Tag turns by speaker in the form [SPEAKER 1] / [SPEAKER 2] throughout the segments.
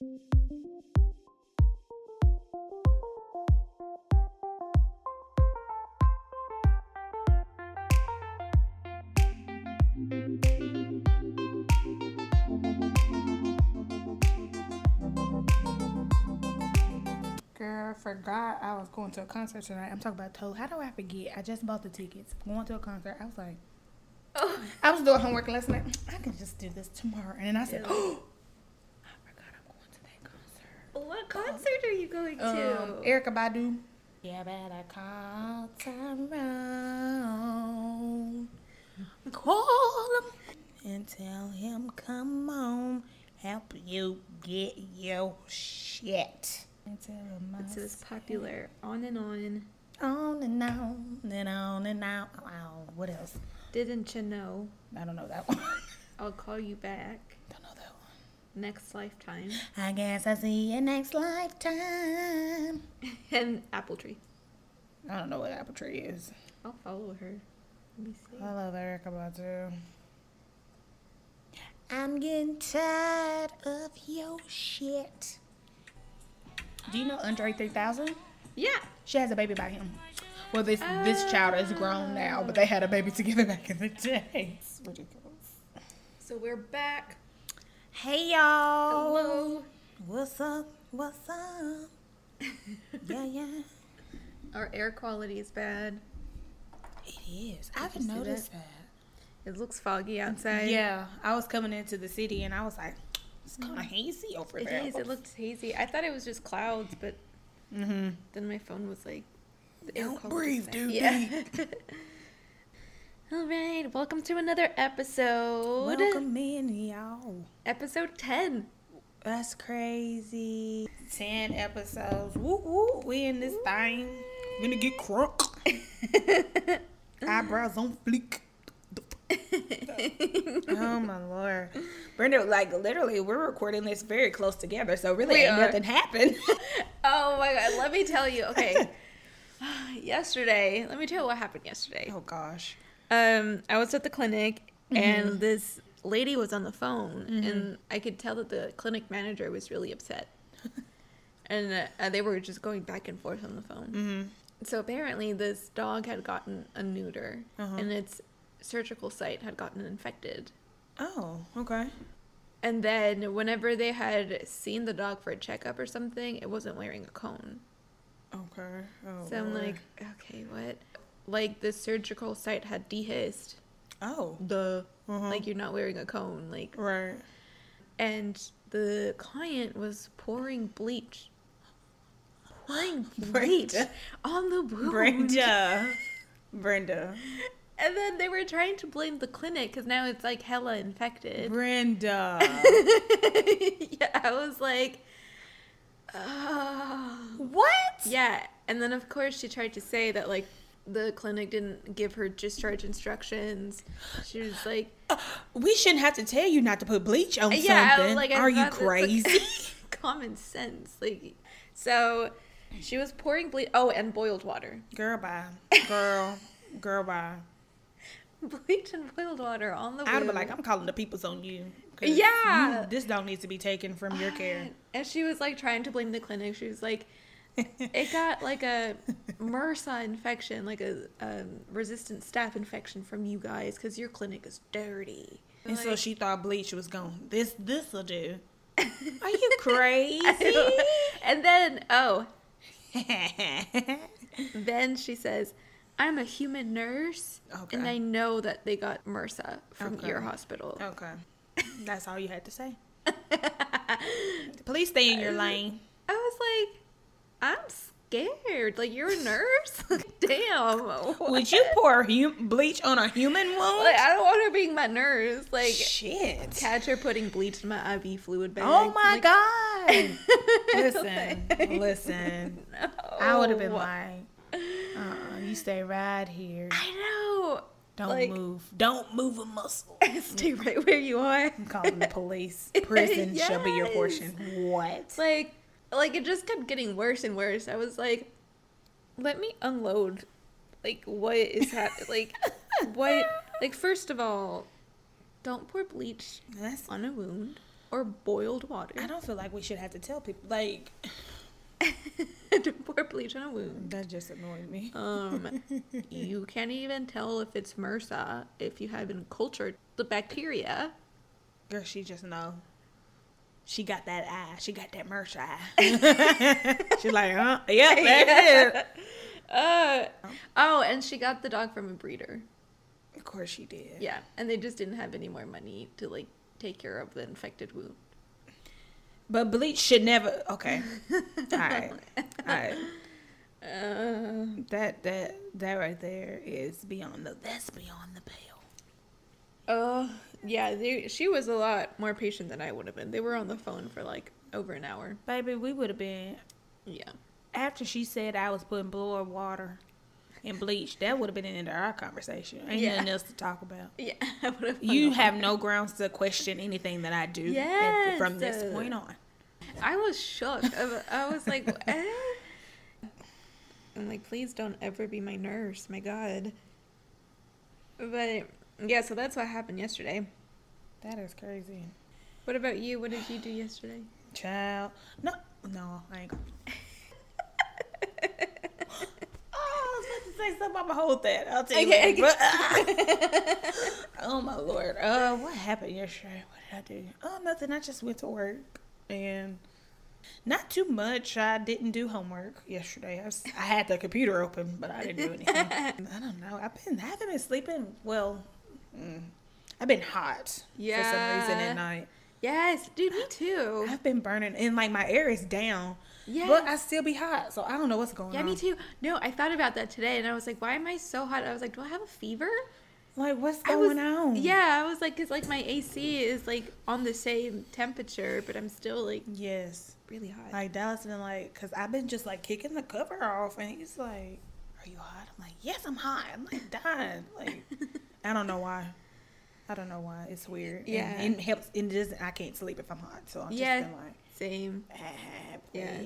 [SPEAKER 1] Girl, forgot I was going to a concert tonight. I'm talking about told. How do I forget? I just bought the tickets. Going to a concert. I was like,
[SPEAKER 2] Oh,
[SPEAKER 1] I was doing homework last night. I can just do this tomorrow. And then I said, oh, I forgot I'm going to that concert.
[SPEAKER 2] what concert are you going to?
[SPEAKER 1] Um, Erykah Badu. Yeah, better call Tyrone. Call him and tell him, come on, help you get your shit. And tell
[SPEAKER 2] It's this popular on and on.
[SPEAKER 1] on and on and on and on. Wow, what else?
[SPEAKER 2] Didn't you know?
[SPEAKER 1] I don't know that one.
[SPEAKER 2] I'll call you back
[SPEAKER 1] don't know that one.
[SPEAKER 2] Next lifetime.
[SPEAKER 1] I guess I'll see you next lifetime.
[SPEAKER 2] and Apple Tree.
[SPEAKER 1] I don't know what apple tree is.
[SPEAKER 2] I'll follow her. Let me see.
[SPEAKER 1] I love Erykah Badu. I'm getting tired of your shit. Do you know Andre 3000?
[SPEAKER 2] Yeah.
[SPEAKER 1] She has a baby by him. Well, this this child is grown now, but they had a baby together back in the day. It's ridiculous.
[SPEAKER 2] So we're back.
[SPEAKER 1] Hey y'all.
[SPEAKER 2] Hello.
[SPEAKER 1] What's up? What's up? yeah, yeah.
[SPEAKER 2] Our air quality is bad.
[SPEAKER 1] It is. I haven't noticed that.
[SPEAKER 2] It looks foggy outside.
[SPEAKER 1] Yeah, I was coming into the city and I was like, it's kind of hazy over
[SPEAKER 2] It
[SPEAKER 1] there.
[SPEAKER 2] is. It looked hazy. I thought it was just clouds, but
[SPEAKER 1] Mm-hmm.
[SPEAKER 2] then my phone was like, the
[SPEAKER 1] Don't breathe, dude.
[SPEAKER 2] Yeah. All right. Welcome to another episode.
[SPEAKER 1] Welcome in, y'all.
[SPEAKER 2] Episode 10.
[SPEAKER 1] That's crazy. Ten episodes. Woo woo. We in this thing. Gonna get crunk. Eyebrows on fleek. oh my lord. Brenda, like literally, we're recording this very close together, so really
[SPEAKER 2] We
[SPEAKER 1] ain't
[SPEAKER 2] are.
[SPEAKER 1] nothing happened.
[SPEAKER 2] Oh my god, let me tell you. Okay. yesterday, let me tell you what happened yesterday.
[SPEAKER 1] oh gosh.
[SPEAKER 2] Um, I was at the clinic
[SPEAKER 1] Mm-hmm.
[SPEAKER 2] and this lady was on the phone and I could tell that the clinic manager was really upset. and uh, they were just going back and forth on the phone.
[SPEAKER 1] Mm-hmm.
[SPEAKER 2] So apparently this dog had gotten a neuter
[SPEAKER 1] Uh-huh.
[SPEAKER 2] and its surgical site had gotten infected.
[SPEAKER 1] Oh, okay.
[SPEAKER 2] And then whenever they had seen the dog for a checkup or something, it wasn't wearing a cone.
[SPEAKER 1] Okay. Oh,
[SPEAKER 2] So I'm like, okay, what? Like the surgical site had dehisced.
[SPEAKER 1] oh,
[SPEAKER 2] The
[SPEAKER 1] uh-huh.
[SPEAKER 2] Like you're not wearing a cone. Like,
[SPEAKER 1] right.
[SPEAKER 2] and the client was pouring bleach. Pouring bleach
[SPEAKER 1] Brenda.
[SPEAKER 2] on the wound.
[SPEAKER 1] Brenda. Brenda.
[SPEAKER 2] And then they were trying to blame the clinic because now it's like hella infected.
[SPEAKER 1] Brenda.
[SPEAKER 2] yeah, I was like, oh.
[SPEAKER 1] what?
[SPEAKER 2] Yeah, and then of course she tried to say that like the clinic didn't give her discharge instructions. She was like, uh,
[SPEAKER 1] We shouldn't have to tell you not to put bleach on
[SPEAKER 2] "Yeah,
[SPEAKER 1] something.
[SPEAKER 2] like
[SPEAKER 1] Are you
[SPEAKER 2] that's, like,
[SPEAKER 1] crazy?
[SPEAKER 2] common sense." Like, so she was pouring bleach. Oh, and boiled water,
[SPEAKER 1] Girl, bye. Girl. Girl, bye.
[SPEAKER 2] bleach and boiled water on the.
[SPEAKER 1] I'd be like, I'm calling the peoples on you.
[SPEAKER 2] Yeah.
[SPEAKER 1] you- this dog needs to be taken from your care.
[SPEAKER 2] And she was like trying to blame the clinic. She was like, it got like a MRSA infection, like a um, resistant staph infection from you guys because your clinic is dirty.
[SPEAKER 1] And so she thought bleach was gone. This this'll do. Are you crazy?
[SPEAKER 2] and then, oh, then she says, I'm a human nurse,
[SPEAKER 1] Okay.
[SPEAKER 2] and I know that they got MRSA from
[SPEAKER 1] Okay.
[SPEAKER 2] your hospital.
[SPEAKER 1] okay. That's all you had to say. Please stay in your lane.
[SPEAKER 2] I was like, I'm scared. Like, you're a nurse? Damn.
[SPEAKER 1] Would you pour hum- bleach on a human wound?
[SPEAKER 2] Like, I don't want her being my nurse. Like,
[SPEAKER 1] Shit.
[SPEAKER 2] catch her putting bleach in my IV fluid bag.
[SPEAKER 1] Oh my
[SPEAKER 2] Like,
[SPEAKER 1] god. listen, listen.
[SPEAKER 2] No.
[SPEAKER 1] I would have been like, uh, you stay right here.
[SPEAKER 2] I know.
[SPEAKER 1] Don't
[SPEAKER 2] like-
[SPEAKER 1] move. Don't move a muscle.
[SPEAKER 2] Stay right where you are.
[SPEAKER 1] I'm calling the police. Prison shall be your portion. What?
[SPEAKER 2] like like it just kept getting worse and worse i was like let me unload like what is happening like what like first of all don't pour bleach
[SPEAKER 1] That's
[SPEAKER 2] on a wound or boiled water.
[SPEAKER 1] I don't feel like we should have to tell people. Like,
[SPEAKER 2] to pour bleach on a wound.
[SPEAKER 1] that just annoyed me.
[SPEAKER 2] Um, you can't even tell if it's MRSA if you haven't cultured the bacteria.
[SPEAKER 1] Girl, she just know. She got that eye. She got that merch eye. She's like, huh? Yep, that's it.
[SPEAKER 2] Uh, oh, and she got the dog from a breeder.
[SPEAKER 1] Of course she did.
[SPEAKER 2] Yeah, and they just didn't have any more money to like take care of the infected wound.
[SPEAKER 1] But bleach should never. Okay. All right. All right.
[SPEAKER 2] Uh,
[SPEAKER 1] That that that right there is beyond the. That's beyond the pale.
[SPEAKER 2] oh, yeah, they, she was a lot more patient than I would have been. They were on the phone for like over an hour.
[SPEAKER 1] Baby, we would have been
[SPEAKER 2] Yeah.
[SPEAKER 1] after she said I was putting boiled water and bleach. That would have been the end of our conversation. Ain't
[SPEAKER 2] Yeah.
[SPEAKER 1] nothing else to talk about.
[SPEAKER 2] Yeah, have.
[SPEAKER 1] You have no grounds to question anything that I do at- from this point on.
[SPEAKER 2] I was shook. I I was like, eh? I'm like, please don't ever be my nurse. My God. But yeah, so that's what happened yesterday.
[SPEAKER 1] That is crazy.
[SPEAKER 2] What about you? What did you do yesterday?
[SPEAKER 1] Child. No, no, I ain't gonna. oh, I was about to say something. I'm gonna hold that. I'll tell you
[SPEAKER 2] Okay.
[SPEAKER 1] But, oh my lord. Uh, what happened yesterday? What did I do? Oh, nothing. I just went to work and not too much. I didn't do homework yesterday. I, was, I had the computer open, but I didn't do anything. I don't know. I've been I haven't been sleeping well. Mm, I've been hot for some reason at night.
[SPEAKER 2] Yes, dude, me too.
[SPEAKER 1] I've been burning and like my air is down.
[SPEAKER 2] Yeah.
[SPEAKER 1] But I still be hot, so I don't know what's going
[SPEAKER 2] Yeah,
[SPEAKER 1] on.
[SPEAKER 2] Yeah, me too. No, I thought about that today, and I was like, "Why am I so hot?" I was like, "Do I have a fever?"
[SPEAKER 1] Like what's
[SPEAKER 2] I was-
[SPEAKER 1] going on?
[SPEAKER 2] Yeah, I was like, "Cause like my AC is like on the same temperature, but I'm still like
[SPEAKER 1] Yes.
[SPEAKER 2] really hot."
[SPEAKER 1] Like Dallas been like, cause I've been just like kicking the cover off, and he's like, "Are you hot?" I'm like, "Yes, I'm hot." I'm like dying. Like I don't know why. I don't know why. It's weird.
[SPEAKER 2] Yeah.
[SPEAKER 1] And it helps. It doesn't. I can't sleep if I'm hot, so I'm
[SPEAKER 2] Yeah.
[SPEAKER 1] just like,
[SPEAKER 2] Same.
[SPEAKER 1] ah,
[SPEAKER 2] Yeah.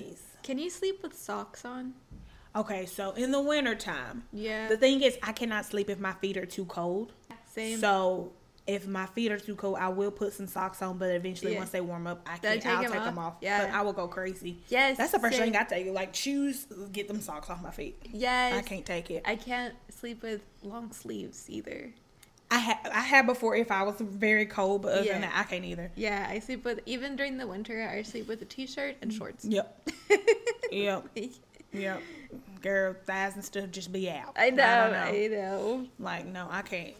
[SPEAKER 2] Can you sleep with socks on?
[SPEAKER 1] Okay, so in the wintertime,
[SPEAKER 2] Yeah.
[SPEAKER 1] the thing is, I cannot sleep if my feet are too cold.
[SPEAKER 2] Same.
[SPEAKER 1] So if my feet are too cold, I will put some socks on. But eventually,
[SPEAKER 2] Yeah.
[SPEAKER 1] once they warm up, I can.
[SPEAKER 2] take
[SPEAKER 1] I'll
[SPEAKER 2] them
[SPEAKER 1] take
[SPEAKER 2] off.
[SPEAKER 1] them off.
[SPEAKER 2] Yeah.
[SPEAKER 1] But I will go crazy.
[SPEAKER 2] yes.
[SPEAKER 1] That's the first
[SPEAKER 2] same.
[SPEAKER 1] thing I tell you. Like shoes, get them socks off my feet.
[SPEAKER 2] Yes.
[SPEAKER 1] I can't take it.
[SPEAKER 2] I can't sleep with long sleeves either.
[SPEAKER 1] I had I had before if I was very cold, but other
[SPEAKER 2] Yeah.
[SPEAKER 1] than that, I can't either.
[SPEAKER 2] Yeah, I sleep with even during the winter. I sleep with a t-shirt and shorts.
[SPEAKER 1] Yep. yep. Yep. Girl, thighs and stuff just be out.
[SPEAKER 2] I know.
[SPEAKER 1] don't
[SPEAKER 2] I know.
[SPEAKER 1] Like no, I can't.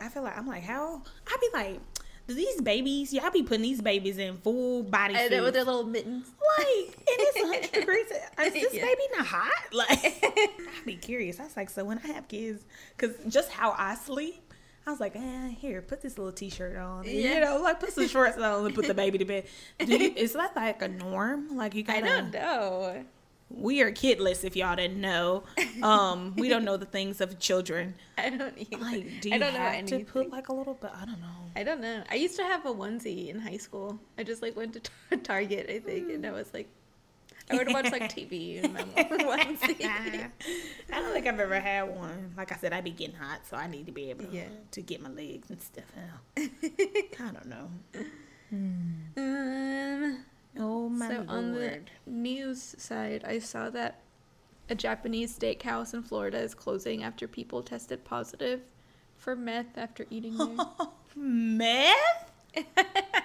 [SPEAKER 1] I feel like I'm like how I be like. Do these babies? Y'all be putting these babies in full body
[SPEAKER 2] I know with their little mittens.
[SPEAKER 1] Like, and it's 100 degrees. Is this
[SPEAKER 2] Yeah.
[SPEAKER 1] baby not hot? Like, I'd be curious. I was like, so when I have kids, because just how I sleep, I was like, eh, here, put this little t-shirt on. And,
[SPEAKER 2] Yeah.
[SPEAKER 1] You know, like put some shorts on and put the baby to bed. Do you, is that like a norm? Like you
[SPEAKER 2] I
[SPEAKER 1] gotta.
[SPEAKER 2] don't know.
[SPEAKER 1] We are kidless, if y'all didn't know. Um, we don't know the things of children.
[SPEAKER 2] I don't either.
[SPEAKER 1] Like, do
[SPEAKER 2] I
[SPEAKER 1] you
[SPEAKER 2] don't know
[SPEAKER 1] have to put like a little bit? I don't know.
[SPEAKER 2] I don't know. I used to have a onesie in high school. I just like went to tar- Target, I think, and I was like, I would watch like TV in my onesie.
[SPEAKER 1] I don't think I've ever had one. Like I said, I be getting hot, so I need to be able
[SPEAKER 2] Yeah.
[SPEAKER 1] to get my legs and stuff out. I don't know.
[SPEAKER 2] um,
[SPEAKER 1] Oh my
[SPEAKER 2] so on the news side, I saw that a Japanese steakhouse in Florida is closing after people tested positive for meth after eating there.
[SPEAKER 1] meth?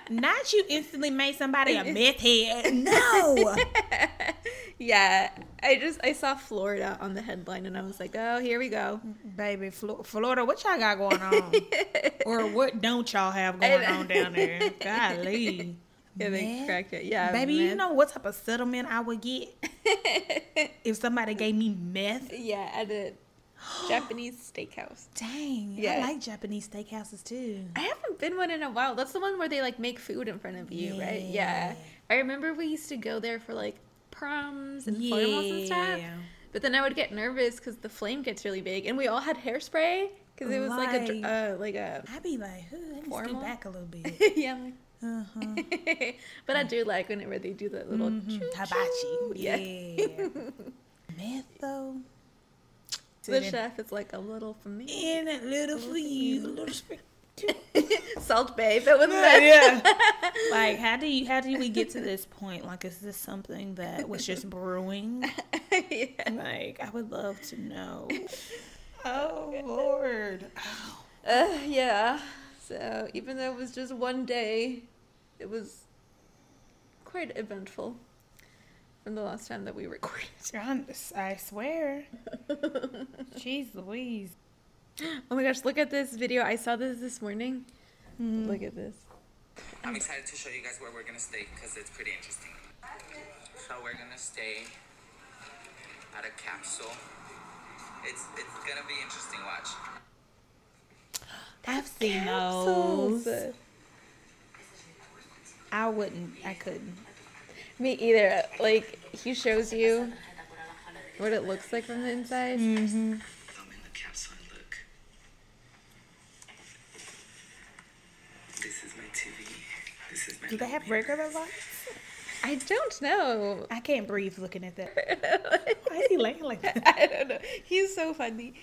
[SPEAKER 1] Not you instantly made somebody a meth head. No.
[SPEAKER 2] yeah, I just I saw Florida on the headline and I was like, oh, here we go.
[SPEAKER 1] Baby, Flo- Florida, what y'all got going on? or what don't y'all have going on down there? Golly.
[SPEAKER 2] Yeah, they
[SPEAKER 1] Meth?
[SPEAKER 2] it. Yeah,
[SPEAKER 1] Baby, you know what type of settlement I would get if somebody gave me meth?
[SPEAKER 2] Yeah, at a Japanese steakhouse.
[SPEAKER 1] Dang,
[SPEAKER 2] Yeah.
[SPEAKER 1] I like Japanese steakhouses too.
[SPEAKER 2] I haven't been one in a while. That's the one where they like make food in front of you, right?
[SPEAKER 1] Yeah.
[SPEAKER 2] Yeah. I remember we used to go there for like proms and formals and stuff.
[SPEAKER 1] Yeah.
[SPEAKER 2] But then I would get nervous because the flame gets really big, and we all had hairspray because it was like a uh, like a
[SPEAKER 1] I'd be like, "Ooh, let me
[SPEAKER 2] Formal?
[SPEAKER 1] scoot back a little bit.
[SPEAKER 2] yeah.
[SPEAKER 1] Uh-huh.
[SPEAKER 2] but I do like whenever they do that little
[SPEAKER 1] Mhm. Hibachi.
[SPEAKER 2] Yeah.
[SPEAKER 1] Yeah. Meth though.
[SPEAKER 2] The chef is like a little for me.
[SPEAKER 1] and a little for you, a little sprinkle.
[SPEAKER 2] Salt Bae, but with
[SPEAKER 1] yeah, yeah. like how do you how do we get to this point? Like is this something that was just brewing?
[SPEAKER 2] yeah.
[SPEAKER 1] Like I would love to know. Oh Lord. Oh.
[SPEAKER 2] Uh, yeah. So even though it was just one day, it was quite eventful from the last time that we recorded.
[SPEAKER 1] I'm- I swear. Jeez Louise.
[SPEAKER 2] Oh my gosh, look at this video. I saw this this morning. Hmm. Look at this.
[SPEAKER 3] I'm excited to show you guys where we're gonna stay because it's pretty interesting. So we're gonna stay at a capsule. It's it's gonna be interesting. Watch.
[SPEAKER 1] I've seen
[SPEAKER 2] Capsules.
[SPEAKER 1] those. I wouldn't. I couldn't.
[SPEAKER 2] Me either. Like he shows you what it looks like from the inside.
[SPEAKER 3] I'm in the capsule and look. This is my TV. This is my.
[SPEAKER 1] Do they have regular lights?
[SPEAKER 2] I don't know.
[SPEAKER 1] I can't breathe looking at that. Why is he laying like that?
[SPEAKER 2] I don't know. He's so funny.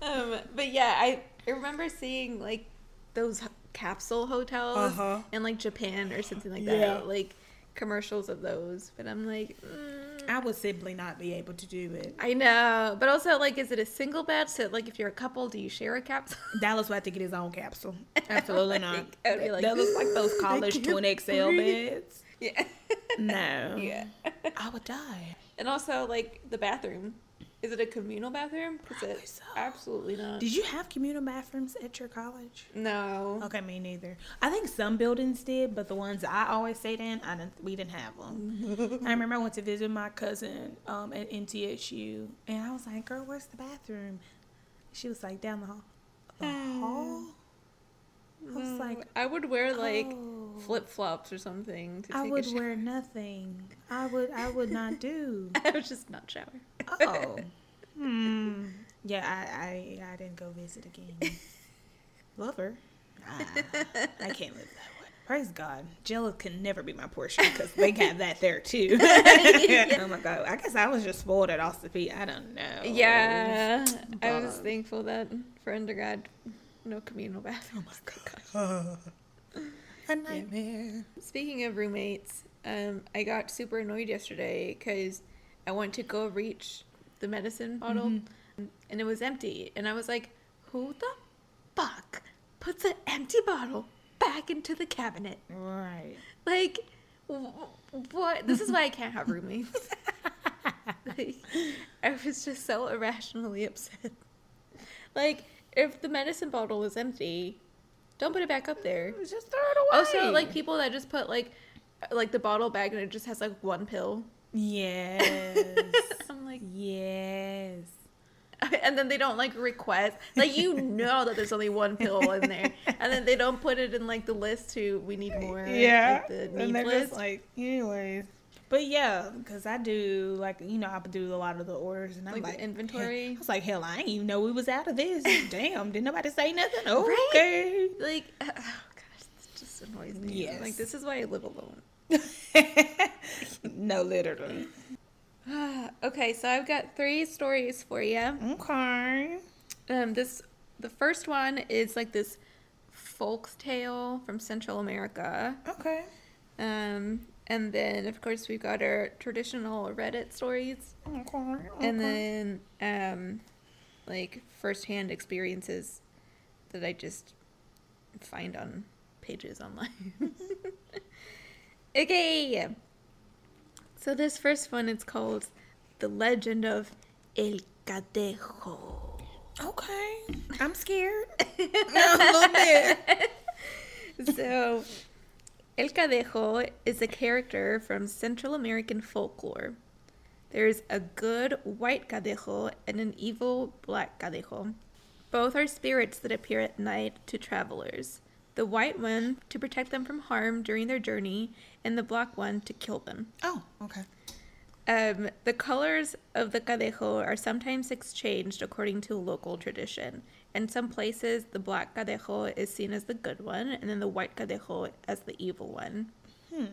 [SPEAKER 2] Um, but yeah, I, I remember seeing like those capsule hotels
[SPEAKER 1] Uh-huh.
[SPEAKER 2] in like Japan or something like
[SPEAKER 1] Yeah.
[SPEAKER 2] that. Like commercials of those. But I'm like, mm,
[SPEAKER 1] I would simply not be able to do it.
[SPEAKER 2] I know. But also, like, is it a single bed? So, like, if you're a couple, do you share a capsule?
[SPEAKER 1] Dallas would have to get his own capsule. Absolutely not.
[SPEAKER 2] I like,
[SPEAKER 1] that looks like those college twin XL beds.
[SPEAKER 2] yeah.
[SPEAKER 1] No.
[SPEAKER 2] yeah.
[SPEAKER 1] I would die.
[SPEAKER 2] And also, like, the bathroom. Is it a communal bathroom?
[SPEAKER 1] Probably so.
[SPEAKER 2] Absolutely not.
[SPEAKER 1] Did you have communal bathrooms at your college?
[SPEAKER 2] no.
[SPEAKER 1] Okay, me neither. I think some buildings did, but the ones I always stayed in, I didn't. We didn't have them. I remember I went to visit my cousin um, at NTSU, and I was like, "Girl, where's the bathroom?" She was like, "Down the hall." The hall. I was
[SPEAKER 2] No.
[SPEAKER 1] like,
[SPEAKER 2] I would wear like
[SPEAKER 1] "Oh."
[SPEAKER 2] flip flops or something to
[SPEAKER 1] I would wear nothing. I would. I would not do.
[SPEAKER 2] I would just not shower.
[SPEAKER 1] Oh. Hmm. Yeah, I, I I didn't go visit again. Love her. Ah, I can't live that way. Praise God. Jello can never be my portion because they got that there too. oh my God. I guess I was just spoiled at Ossipee. I don't know.
[SPEAKER 2] Yeah, I was thankful that for undergrad, no communal bathroom.
[SPEAKER 1] Oh my God. A nightmare.
[SPEAKER 2] Speaking of roommates, um, I got super annoyed yesterday because I went to go reach the medicine bottle
[SPEAKER 1] Mm-hmm.
[SPEAKER 2] and it was empty, and I was like, "Who the fuck puts an empty bottle back into the cabinet?"
[SPEAKER 1] Right.
[SPEAKER 2] Like, wh- what? This is why I can't have roommates. like, I was just so irrationally upset. Like, if the medicine bottle is empty, don't put it back up there.
[SPEAKER 1] Just throw it away.
[SPEAKER 2] Also, like people that just put like, like the bottle bag and it just has like one pill.
[SPEAKER 1] Yes.
[SPEAKER 2] I'm like,
[SPEAKER 1] yes.
[SPEAKER 2] and then they don't like request, like you know that there's only one pill in there, and then they don't put it in like the list to we need more.
[SPEAKER 1] Yeah.
[SPEAKER 2] like, the
[SPEAKER 1] and they're
[SPEAKER 2] list.
[SPEAKER 1] just like, anyways. But yeah, because I do like you know I do a lot of the orders and I'm
[SPEAKER 2] Like
[SPEAKER 1] like,
[SPEAKER 2] inventory?
[SPEAKER 1] I was like, hell, I didn't even know we was out of this. Damn, didn't nobody say nothing?
[SPEAKER 2] Right?
[SPEAKER 1] Okay.
[SPEAKER 2] like oh gosh it just annoys me
[SPEAKER 1] Yes.
[SPEAKER 2] like this is why i live alone
[SPEAKER 1] no, literally.
[SPEAKER 2] okay so i've got three stories for you
[SPEAKER 1] Okay.
[SPEAKER 2] um this the first one is like this folk tale from central america
[SPEAKER 1] Okay.
[SPEAKER 2] um and then of course we've got our traditional reddit stories
[SPEAKER 1] Okay.
[SPEAKER 2] and then um like firsthand experiences that i just find on pages online okay so this first one is called the legend of el cadejo
[SPEAKER 1] Okay. I'm scared. a little bit.
[SPEAKER 2] so el cadejo is a character from central american folklore there's a good white cadejo and an evil black cadejo both are spirits that appear at night to travelers the white one to protect them from harm during their journey and the black one to kill them
[SPEAKER 1] Oh, okay.
[SPEAKER 2] um, the colors of the cadejo are sometimes exchanged according to local tradition. In some places, the black cadejo is seen as the good one, and then the white cadejo as the evil one. Hmm.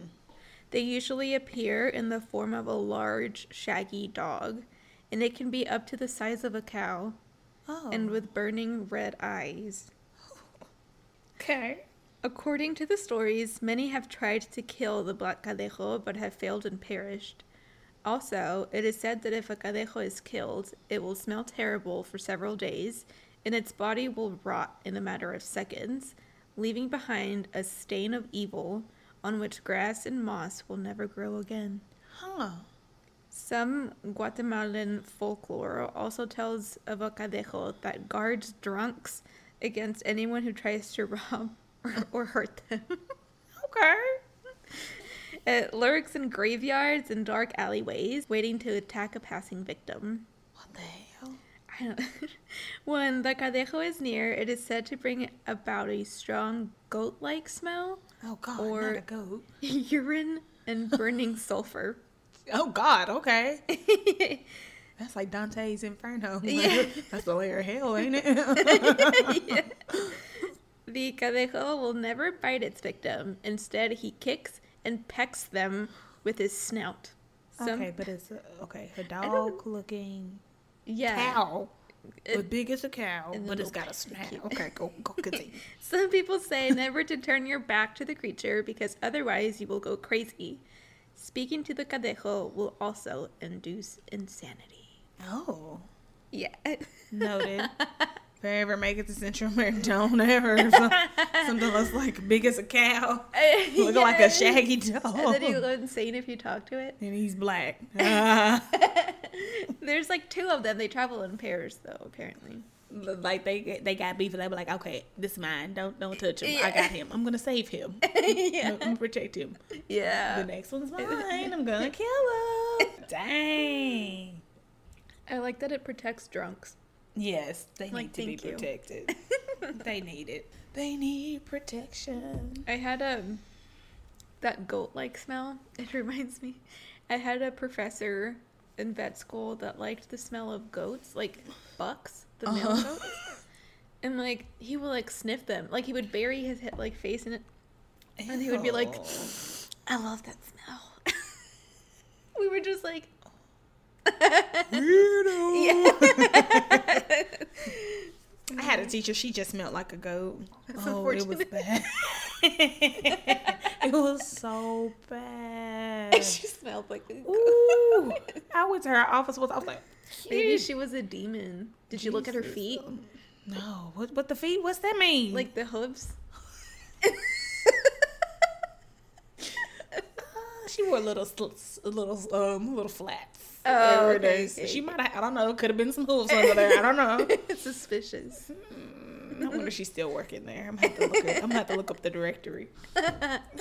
[SPEAKER 2] They usually appear in the form of a large, shaggy dog, and it can be up to the size of a cow
[SPEAKER 1] Oh.
[SPEAKER 2] and with burning red eyes.
[SPEAKER 1] Okay.
[SPEAKER 2] According to the stories, many have tried to kill the black cadejo but have failed and perished. Also, it is said that if a cadejo is killed, it will smell terrible for several days, and its body will rot in a matter of seconds, leaving behind a stain of evil on which grass and moss will never grow again.
[SPEAKER 1] Huh.
[SPEAKER 2] Some Guatemalan folklore also tells of a cadejo that guards drunks against anyone who tries to rob or, or hurt them.
[SPEAKER 1] Okay.
[SPEAKER 2] It lurks in graveyards and dark alleyways, waiting to attack a passing victim.
[SPEAKER 1] What the hell?
[SPEAKER 2] I don't when the cadejo is near, it is said to bring about a strong goat like smell,
[SPEAKER 1] Oh God,
[SPEAKER 2] Or-
[SPEAKER 1] not a goat.
[SPEAKER 2] urine, and burning sulfur.
[SPEAKER 1] Oh God, okay. That's like Dante's Inferno.
[SPEAKER 2] Yeah.
[SPEAKER 1] That's the layer of hell, ain't it?
[SPEAKER 2] Yeah. The cadejo will never bite its victim. Instead, he kicks and pecks them with his snout. Some,
[SPEAKER 1] okay, but it's a, okay. A dog looking
[SPEAKER 2] yeah.
[SPEAKER 1] cow,
[SPEAKER 2] It-
[SPEAKER 1] as big as a cow, but it's got a snout. Okay, go go continue.
[SPEAKER 2] Some people say never to turn your back to the creature because otherwise you will go crazy. Speaking to the cadejo will also induce insanity.
[SPEAKER 1] Oh,
[SPEAKER 2] Yeah.
[SPEAKER 1] noted. If I ever make it to Central America, don't ever some- something looks like big as a cow, look like a shaggy dog,
[SPEAKER 2] And then you go insane if you talk to it.
[SPEAKER 1] and he's black. Ah.
[SPEAKER 2] There's like two of them. They travel in pairs, though, apparently.
[SPEAKER 1] like they they got beef and they were like, okay, this is mine. Don't don't touch him. I got him. I'm gonna save him.
[SPEAKER 2] yeah.
[SPEAKER 1] I'm gonna protect him.
[SPEAKER 2] Yeah.
[SPEAKER 1] The next one's mine. I'm gonna kill him. Dang.
[SPEAKER 2] I like that it protects drunks.
[SPEAKER 1] Yes, they
[SPEAKER 2] Like,
[SPEAKER 1] need to be
[SPEAKER 2] you.
[SPEAKER 1] protected. they need it. They need protection.
[SPEAKER 2] I had a that goat like smell. It reminds me. I had a professor in vet school that liked the smell of goats, like bucks, the male
[SPEAKER 1] Uh-huh.
[SPEAKER 2] goats. And like he would like sniff them. Like he would bury his head like face in it. And he would be like, I love that smell. we were just like
[SPEAKER 1] Weirdo. I had a teacher. She just smelled like a goat.
[SPEAKER 2] That's
[SPEAKER 1] oh, it was bad. it was so bad.
[SPEAKER 2] she smelled like a goat.
[SPEAKER 1] Ooh, I went to her office. Was I was like,
[SPEAKER 2] Maybe she was a demon. Did you look at her feet?
[SPEAKER 1] No, what? What the feet? What's that mean?
[SPEAKER 2] Like the hooves?
[SPEAKER 1] Uh, she wore little, sl- a little, um, little flats.
[SPEAKER 2] Oh, okay.
[SPEAKER 1] She might have. I don't know. Could have been some hooves under there. I don't know.
[SPEAKER 2] Suspicious.
[SPEAKER 1] I wonder if she's still working there. I'm gonna have to look. Up, I'm gonna have to look up the directory.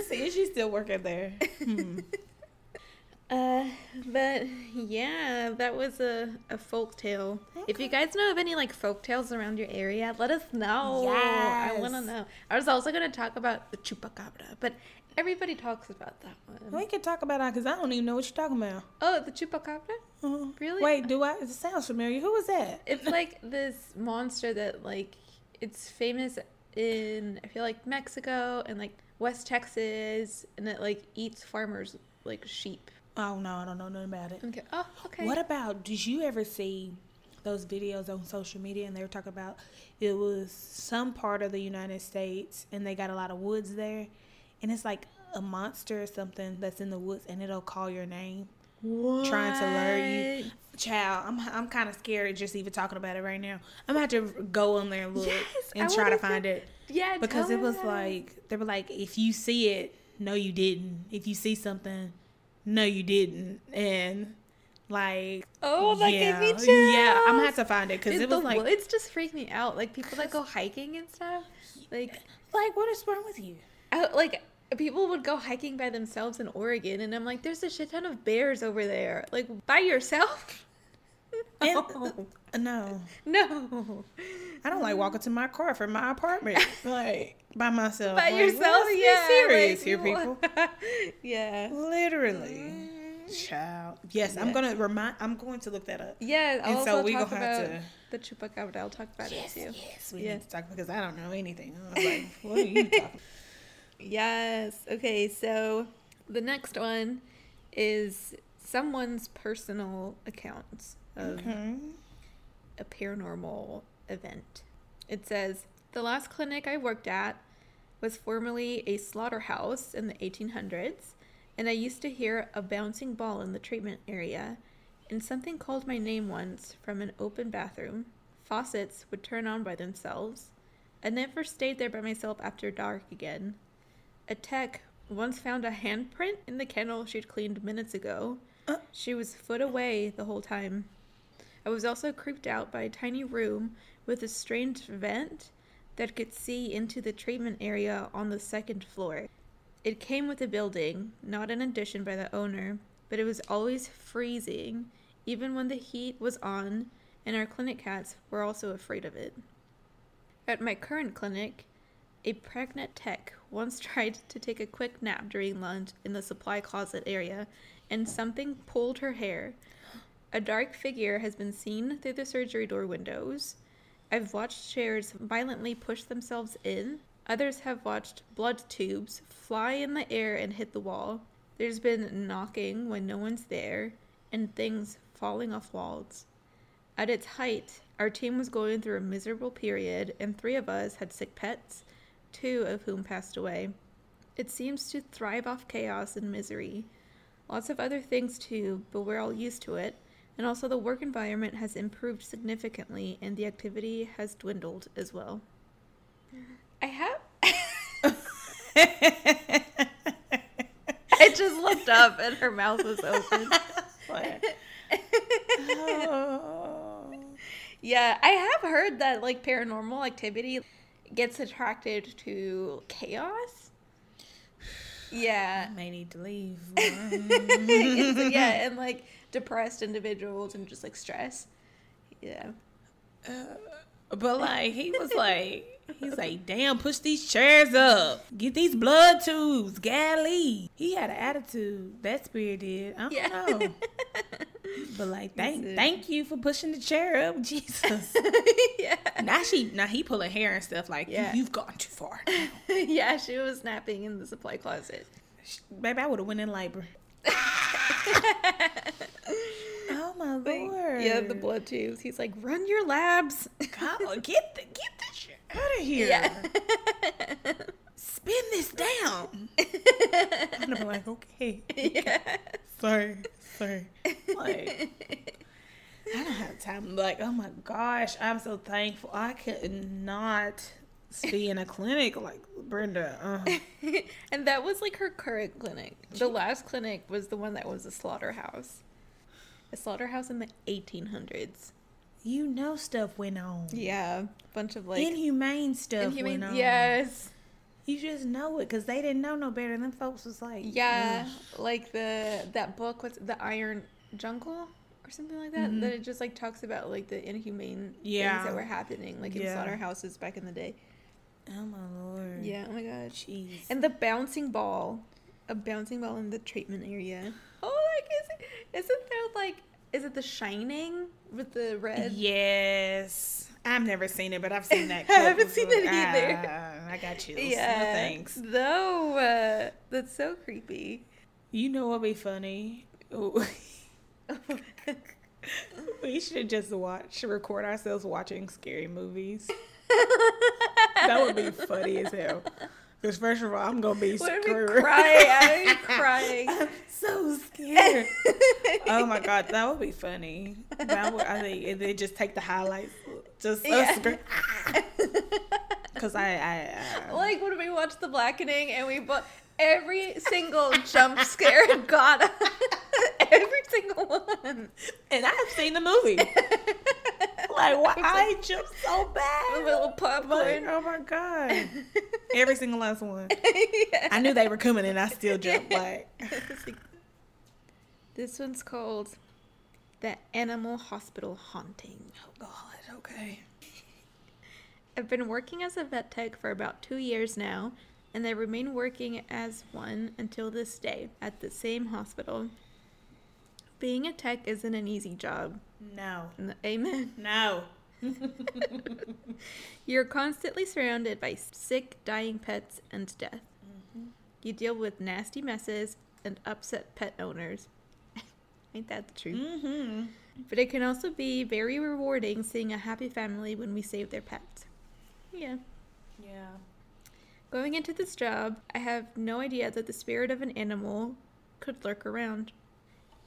[SPEAKER 1] See if she's still working there. Hmm.
[SPEAKER 2] Uh, but yeah, that was a, a folk tale. If you guys know of any like folk tales around your area, let us know. Yes. I want to know. I was also going to talk about the chupacabra, but everybody talks about that one.
[SPEAKER 1] We can talk about that because I don't even know what you're talking about.
[SPEAKER 2] Oh, the chupacabra?
[SPEAKER 1] Uh,
[SPEAKER 2] Really?
[SPEAKER 1] Wait, do I? It sounds familiar. Who was that?
[SPEAKER 2] It's like this monster that like it's famous in I feel like Mexico and like West Texas, and it like eats farmers like sheep.
[SPEAKER 1] Oh no, I don't know nothing about it.
[SPEAKER 2] Okay. Oh, okay.
[SPEAKER 1] What about? Did you ever see those videos on social media? And they were talking about it was some part of the United States, and they got a lot of woods there, and it's like a monster or something that's in the woods, and it'll call your name, trying to lure you. Child, I'm I'm kind of scared just even talking about it right now. I'm gonna have to go on there and look
[SPEAKER 2] Yes, I
[SPEAKER 1] and try to find it
[SPEAKER 2] Yeah,
[SPEAKER 1] because it was
[SPEAKER 2] her.
[SPEAKER 1] like they were like if you see it, no you didn't. If you see something, no you didn't, and like
[SPEAKER 2] Oh, that gave me
[SPEAKER 1] Yeah, I'm gonna have to find it because it was
[SPEAKER 2] the
[SPEAKER 1] like
[SPEAKER 2] woods just freak me out. Like people that go hiking and stuff. Like,
[SPEAKER 1] like what is wrong with you?
[SPEAKER 2] I, like people would go hiking by themselves in Oregon, and I'm like, there's a shit ton of bears over there. Like by yourself?
[SPEAKER 1] And-
[SPEAKER 2] No, uh,
[SPEAKER 1] No,
[SPEAKER 2] no.
[SPEAKER 1] I don't like walking to my car from my apartment like by myself.
[SPEAKER 2] by
[SPEAKER 1] Like,
[SPEAKER 2] yourself?
[SPEAKER 1] be
[SPEAKER 2] yeah.
[SPEAKER 1] serious
[SPEAKER 2] like,
[SPEAKER 1] here, people.
[SPEAKER 2] yeah.
[SPEAKER 1] Literally, mm-hmm. child. Yes, I'm gonna remind. I'm going to look that up.
[SPEAKER 2] Yeah, I'll
[SPEAKER 1] And
[SPEAKER 2] also
[SPEAKER 1] so we
[SPEAKER 2] talk
[SPEAKER 1] gonna have
[SPEAKER 2] about
[SPEAKER 1] to.
[SPEAKER 2] the chupacabra. I'll talk about
[SPEAKER 1] Yes,
[SPEAKER 2] it too.
[SPEAKER 1] yes, we
[SPEAKER 2] Yeah.
[SPEAKER 1] need to talk because I don't know anything. I was like, what are you talking?
[SPEAKER 2] Yes. Okay, so the next one is someone's personal account of
[SPEAKER 1] Okay.
[SPEAKER 2] a paranormal event. It says, The last clinic I worked at, was formerly a slaughterhouse in the 1800s, and I used to hear a bouncing ball in the treatment area, and something called my name once from an open bathroom. Faucets would turn on by themselves. I never stayed there by myself after dark again. A tech once found a handprint in the kennel she'd cleaned minutes ago.
[SPEAKER 1] Uh.
[SPEAKER 2] She was foot away the whole time. I was also creeped out by a tiny room with a strange vent that could see into the treatment area on the second floor. It came with the building, not an addition by the owner, but it was always freezing, even when the heat was on, and our clinic cats were also afraid of it. At my current clinic, a pregnant tech once tried to take a quick nap during lunch in the supply closet area, and something pulled her hair. A dark figure has been seen through the surgery door windows. I've watched chairs violently push themselves in. Others have watched blood tubes fly in the air and hit the wall. There's been knocking when no one's there, and things falling off walls. At its height, our team was going through a miserable period, and three of us had sick pets, two of whom passed away. It seems to thrive off chaos and misery. Lots of other things too, but we're all used to it. And also, the work environment has improved significantly, and the activity has dwindled as well. I have. I just looked up and her mouth was open.
[SPEAKER 1] Oh.
[SPEAKER 2] Yeah, I have heard that like paranormal activity gets attracted to chaos. Yeah.
[SPEAKER 1] I may need to leave.
[SPEAKER 2] Yeah, and like depressed individuals and just like stress. Yeah.
[SPEAKER 1] Uh, but like he was like he's like, damn, push these chairs up. Get these blood tubes. Golly. He had an attitude. That spirit did. I don't
[SPEAKER 2] Yeah.
[SPEAKER 1] know. But like thank thank you for pushing the chair up. Jesus.
[SPEAKER 2] yeah.
[SPEAKER 1] now she now he pulling hair and stuff like
[SPEAKER 2] Yeah.
[SPEAKER 1] you've gone too far.
[SPEAKER 2] yeah, she was napping in the supply closet.
[SPEAKER 1] Baby, I would have went in labor. oh my lord.
[SPEAKER 2] Yeah, the blood tubes. He's like, run your labs.
[SPEAKER 1] God, get the get the shit out of here.
[SPEAKER 2] Yeah.
[SPEAKER 1] Spin this down. And I'm like, okay.
[SPEAKER 2] yeah.
[SPEAKER 1] Sorry. Sorry. Like I don't have time. Like, oh my gosh, I'm so thankful. I could not be in a clinic like Brenda. Uh,
[SPEAKER 2] and that was like her current clinic. The last clinic was the one that was a slaughterhouse. A slaughterhouse in the 1800s.
[SPEAKER 1] you know stuff went on.
[SPEAKER 2] Yeah, a bunch of like
[SPEAKER 1] Inhumane stuff
[SPEAKER 2] inhumane-
[SPEAKER 1] went on.
[SPEAKER 2] Yes.
[SPEAKER 1] You just know it because they didn't know no better. Them folks was like,
[SPEAKER 2] Yeah,
[SPEAKER 1] "Ugh."
[SPEAKER 2] like the that book what's the Iron Jungle or something like that. That it just like talks about like the inhumane
[SPEAKER 1] Yeah.
[SPEAKER 2] things that were happening like in
[SPEAKER 1] Yeah.
[SPEAKER 2] slaughterhouses back in the day.
[SPEAKER 1] Oh my lord.
[SPEAKER 2] Yeah, oh my god.
[SPEAKER 1] Jeez.
[SPEAKER 2] And the bouncing ball, a bouncing ball in the treatment area. Oh, like is it? Isn't there like? Is it The Shining with the red?
[SPEAKER 1] Yes. I've never seen it, but I've seen that.
[SPEAKER 2] I haven't seen it either.
[SPEAKER 1] Ah, I got chills.
[SPEAKER 2] Yeah.
[SPEAKER 1] No thanks.
[SPEAKER 2] Though uh, that's so creepy.
[SPEAKER 1] You know what'd be funny? we should just watch, record ourselves watching scary movies. That would be funny as hell. Because first of all, I'm gonna be
[SPEAKER 2] What if we
[SPEAKER 1] screwed.
[SPEAKER 2] cry? I'm crying.
[SPEAKER 1] I'm so scared. oh my god, that would be funny. That would, I think, and then just take the highlights, just us
[SPEAKER 2] Yeah.
[SPEAKER 1] scream- Cause I, I, uh,
[SPEAKER 2] like when we watched The Blackening and we bought every single jump scare got us. One.
[SPEAKER 1] and I've seen the movie. like, why I jumped so
[SPEAKER 2] A
[SPEAKER 1] bad.
[SPEAKER 2] little
[SPEAKER 1] Like, oh my god, every single last one.
[SPEAKER 2] Yeah.
[SPEAKER 1] I knew they were coming, and I still jumped. Like,
[SPEAKER 2] like- this one's called The Animal Hospital Haunting.
[SPEAKER 1] oh god, okay.
[SPEAKER 2] I've been working as a vet tech for about two years now, and I remain working as one until this day at the same hospital. Being a tech isn't an easy job.
[SPEAKER 1] No,
[SPEAKER 2] Amen.
[SPEAKER 1] no.
[SPEAKER 2] You're constantly surrounded by sick, dying pets and death. You deal with nasty messes and upset pet owners. Ain't that the truth?
[SPEAKER 1] Mm-hmm.
[SPEAKER 2] But it can also be very rewarding seeing a happy family when we save their pets. Yeah.
[SPEAKER 1] Yeah.
[SPEAKER 2] Going into this job, I have no idea that the spirit of an animal could lurk around.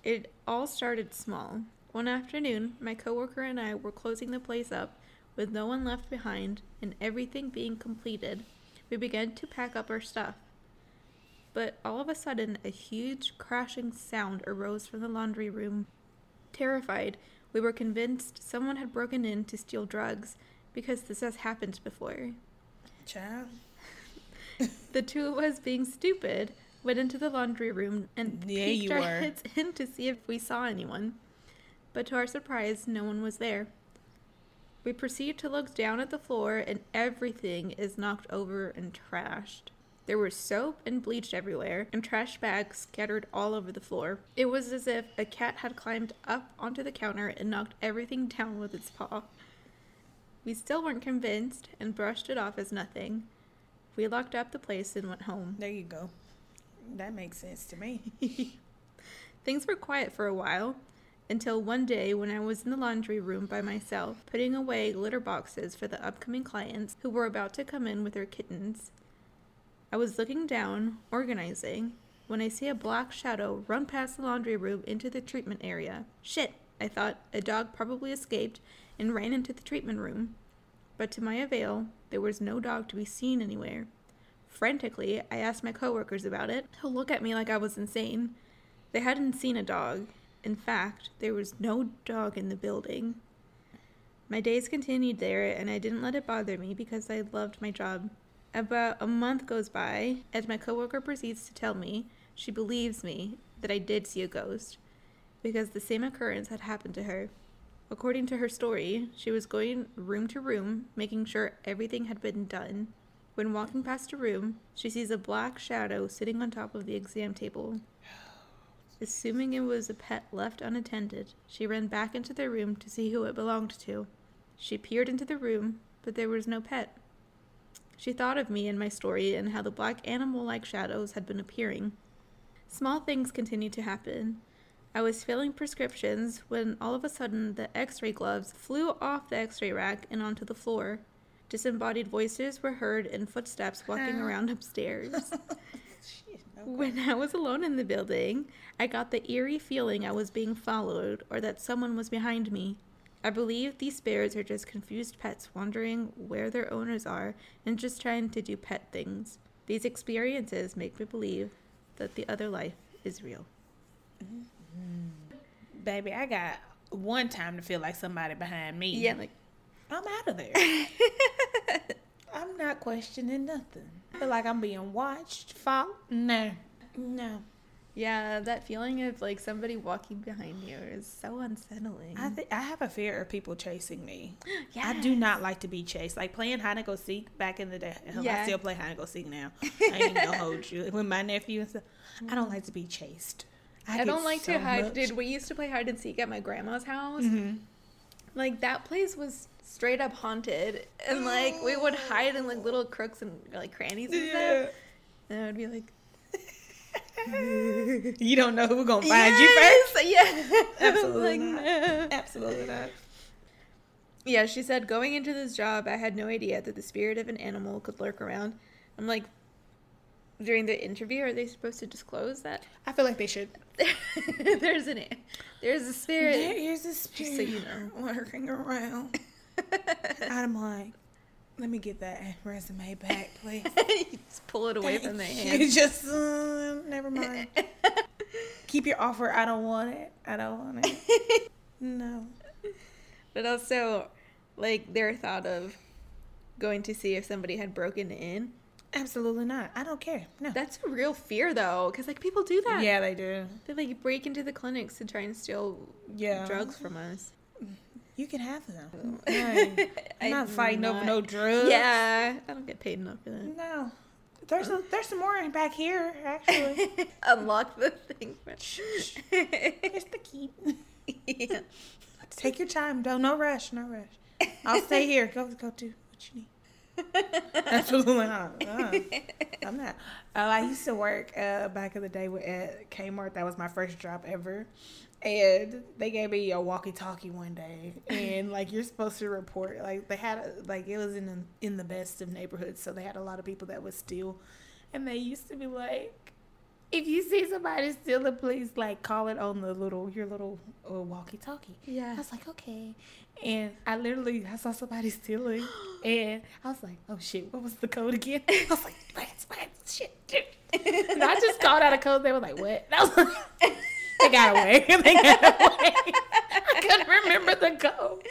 [SPEAKER 2] It all started small. One afternoon, my coworker and I were closing the place up with no one left behind and everything being completed. We began to pack up our stuff. But all of a sudden, a huge crashing sound arose from the laundry room. Terrified, we were convinced someone had broken in to steal drugs because this has happened before.
[SPEAKER 1] Child.
[SPEAKER 2] The two of us, being stupid, went into the laundry room and
[SPEAKER 1] Yeah,
[SPEAKER 2] peeked our heads in to see if we saw anyone. But to our surprise, no one was there. We proceed to look down at the floor, and everything is knocked over and trashed. There was soap and bleach everywhere, and trash bags scattered all over the floor. It was as if a cat had climbed up onto the counter and knocked everything down with its paw. We still weren't convinced and brushed it off as nothing. We locked up the place and went home.
[SPEAKER 1] There you go. That makes sense to me.
[SPEAKER 2] Things were quiet for a while until one day when I was in the laundry room by myself, putting away litter boxes for the upcoming clients who were about to come in with their kittens. I was looking down, organizing, when I see a black shadow run past the laundry room into the treatment area. Shit, I thought. A dog probably escaped and ran into the treatment room. But to my avail, there was no dog to be seen anywhere. Frantically, I asked my coworkers about it, who looked at me like I was insane. They hadn't seen a dog. In fact, there was no dog in the building. My days continued there, and I didn't let it bother me because I loved my job. About a month goes by, as my coworker proceeds to tell me she believes me that I did see a ghost because the same occurrence had happened to her. According to her story, she was going room to room, making sure everything had been done. When walking past a room, she sees a black shadow sitting on top of the exam table. Assuming it was a pet left unattended, she ran back into the room to see who it belonged to. She peered into the room, but there was no pet. She thought of me and my story and how the black animal like shadows had been appearing. Small things continued to happen. I was filling prescriptions when all of a sudden the x ray gloves flew off the x ray rack and onto the floor. Disembodied voices were heard and footsteps walking around upstairs. When I was alone in the building, I got the eerie feeling I was being followed or that someone was behind me. I believe these spirits are just confused pets wondering where their owners are and just trying to do pet things. These experiences make me believe that the other life is real. Mm-hmm.
[SPEAKER 1] Baby, I got one time to feel like somebody behind me.
[SPEAKER 2] Yeah, like
[SPEAKER 1] I'm out of there. I'm not questioning nothing. I feel like I'm being watched. Follow? No. No.
[SPEAKER 2] yeah, that feeling of like somebody walking behind you is so unsettling.
[SPEAKER 1] I think I have a fear of people chasing me. I do not like to be chased. Like playing hide and go seek back in the day. Hell,
[SPEAKER 2] Yeah.
[SPEAKER 1] I still play hide and go seek now. I ain't gonna hold you. With my nephew and stuff, I don't like to be chased.
[SPEAKER 2] I,
[SPEAKER 1] get
[SPEAKER 2] don't like
[SPEAKER 1] so
[SPEAKER 2] to hide.
[SPEAKER 1] much-
[SPEAKER 2] Dude, we used to play hide and seek at my grandma's house.
[SPEAKER 1] Mhm.
[SPEAKER 2] Like that place was straight up haunted, and like we would hide in like little crooks and like crannies and
[SPEAKER 1] Yeah.
[SPEAKER 2] stuff. And I would be like,
[SPEAKER 1] you don't know who gonna find you first.
[SPEAKER 2] Yeah,
[SPEAKER 1] Absolutely
[SPEAKER 2] like,
[SPEAKER 1] not.
[SPEAKER 2] no.
[SPEAKER 1] Absolutely not.
[SPEAKER 2] Yeah, she said going into this job, I had no idea that the spirit of an animal could lurk around. I'm like, during the interview, are they supposed to disclose that
[SPEAKER 1] I feel like they should.
[SPEAKER 2] there's an there's a spirit?
[SPEAKER 1] There is a
[SPEAKER 2] Just
[SPEAKER 1] spirit
[SPEAKER 2] so you know.
[SPEAKER 1] lurking around. I'm like, let me get that resume back, please.
[SPEAKER 2] Just pull it away from
[SPEAKER 1] Thank
[SPEAKER 2] hand.
[SPEAKER 1] You just uh, never mind. Keep your offer. I don't want it. I don't want it. No.
[SPEAKER 2] But also, like, their thought of going to see if somebody had broken in.
[SPEAKER 1] Absolutely not. I don't care. No.
[SPEAKER 2] That's a real fear, though, because, like, people do that.
[SPEAKER 1] yeah, they do.
[SPEAKER 2] They, like, break into the clinics to try and steal
[SPEAKER 1] Yeah.
[SPEAKER 2] drugs from us.
[SPEAKER 1] You can have them. No. I'm not fighting over no drugs.
[SPEAKER 2] Yeah. I don't get paid enough for that.
[SPEAKER 1] No. There's a, there's some more back here, actually.
[SPEAKER 2] Unlock the thing.
[SPEAKER 1] Here's the key.
[SPEAKER 2] yeah.
[SPEAKER 1] Take your time, Don't No rush. No rush. I'll stay here. Go go do what you need. Absolutely not. Uh, I'm not. Oh, I used to work uh, back in the day with, at Kmart. That was my first job ever. And they gave me a walkie-talkie one day, and like you're supposed to report. Like they had, a, like it was in the, in the best of neighborhoods, so they had a lot of people that would steal, and they used to be like, if you see somebody stealing, please like call it on the little your little uh, walkie-talkie.
[SPEAKER 2] Yeah.
[SPEAKER 1] I was like, okay. And I literally I saw somebody stealing, and I was like, oh shit, what was the code again? I was like, Lance, Lance, shit, shit. And I just called out a code. They were like, what? And I was like, got away. they got away. I couldn't remember the code.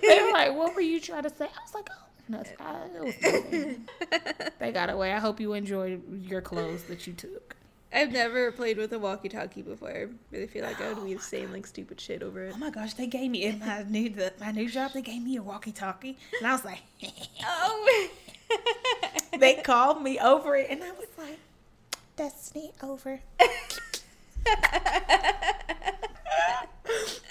[SPEAKER 1] They were like, what were you trying to say? I was like, oh. I, it was nothing. they got away. I hope you enjoyed your clothes that you took.
[SPEAKER 2] I've never played with a walkie-talkie before, I feel like I would be saying like stupid shit over it.
[SPEAKER 1] Oh my gosh, they gave me in my new the, my new job. They gave me a walkie-talkie, and I was like,
[SPEAKER 2] Oh.
[SPEAKER 1] they called me over it, and I was like, Destiny over.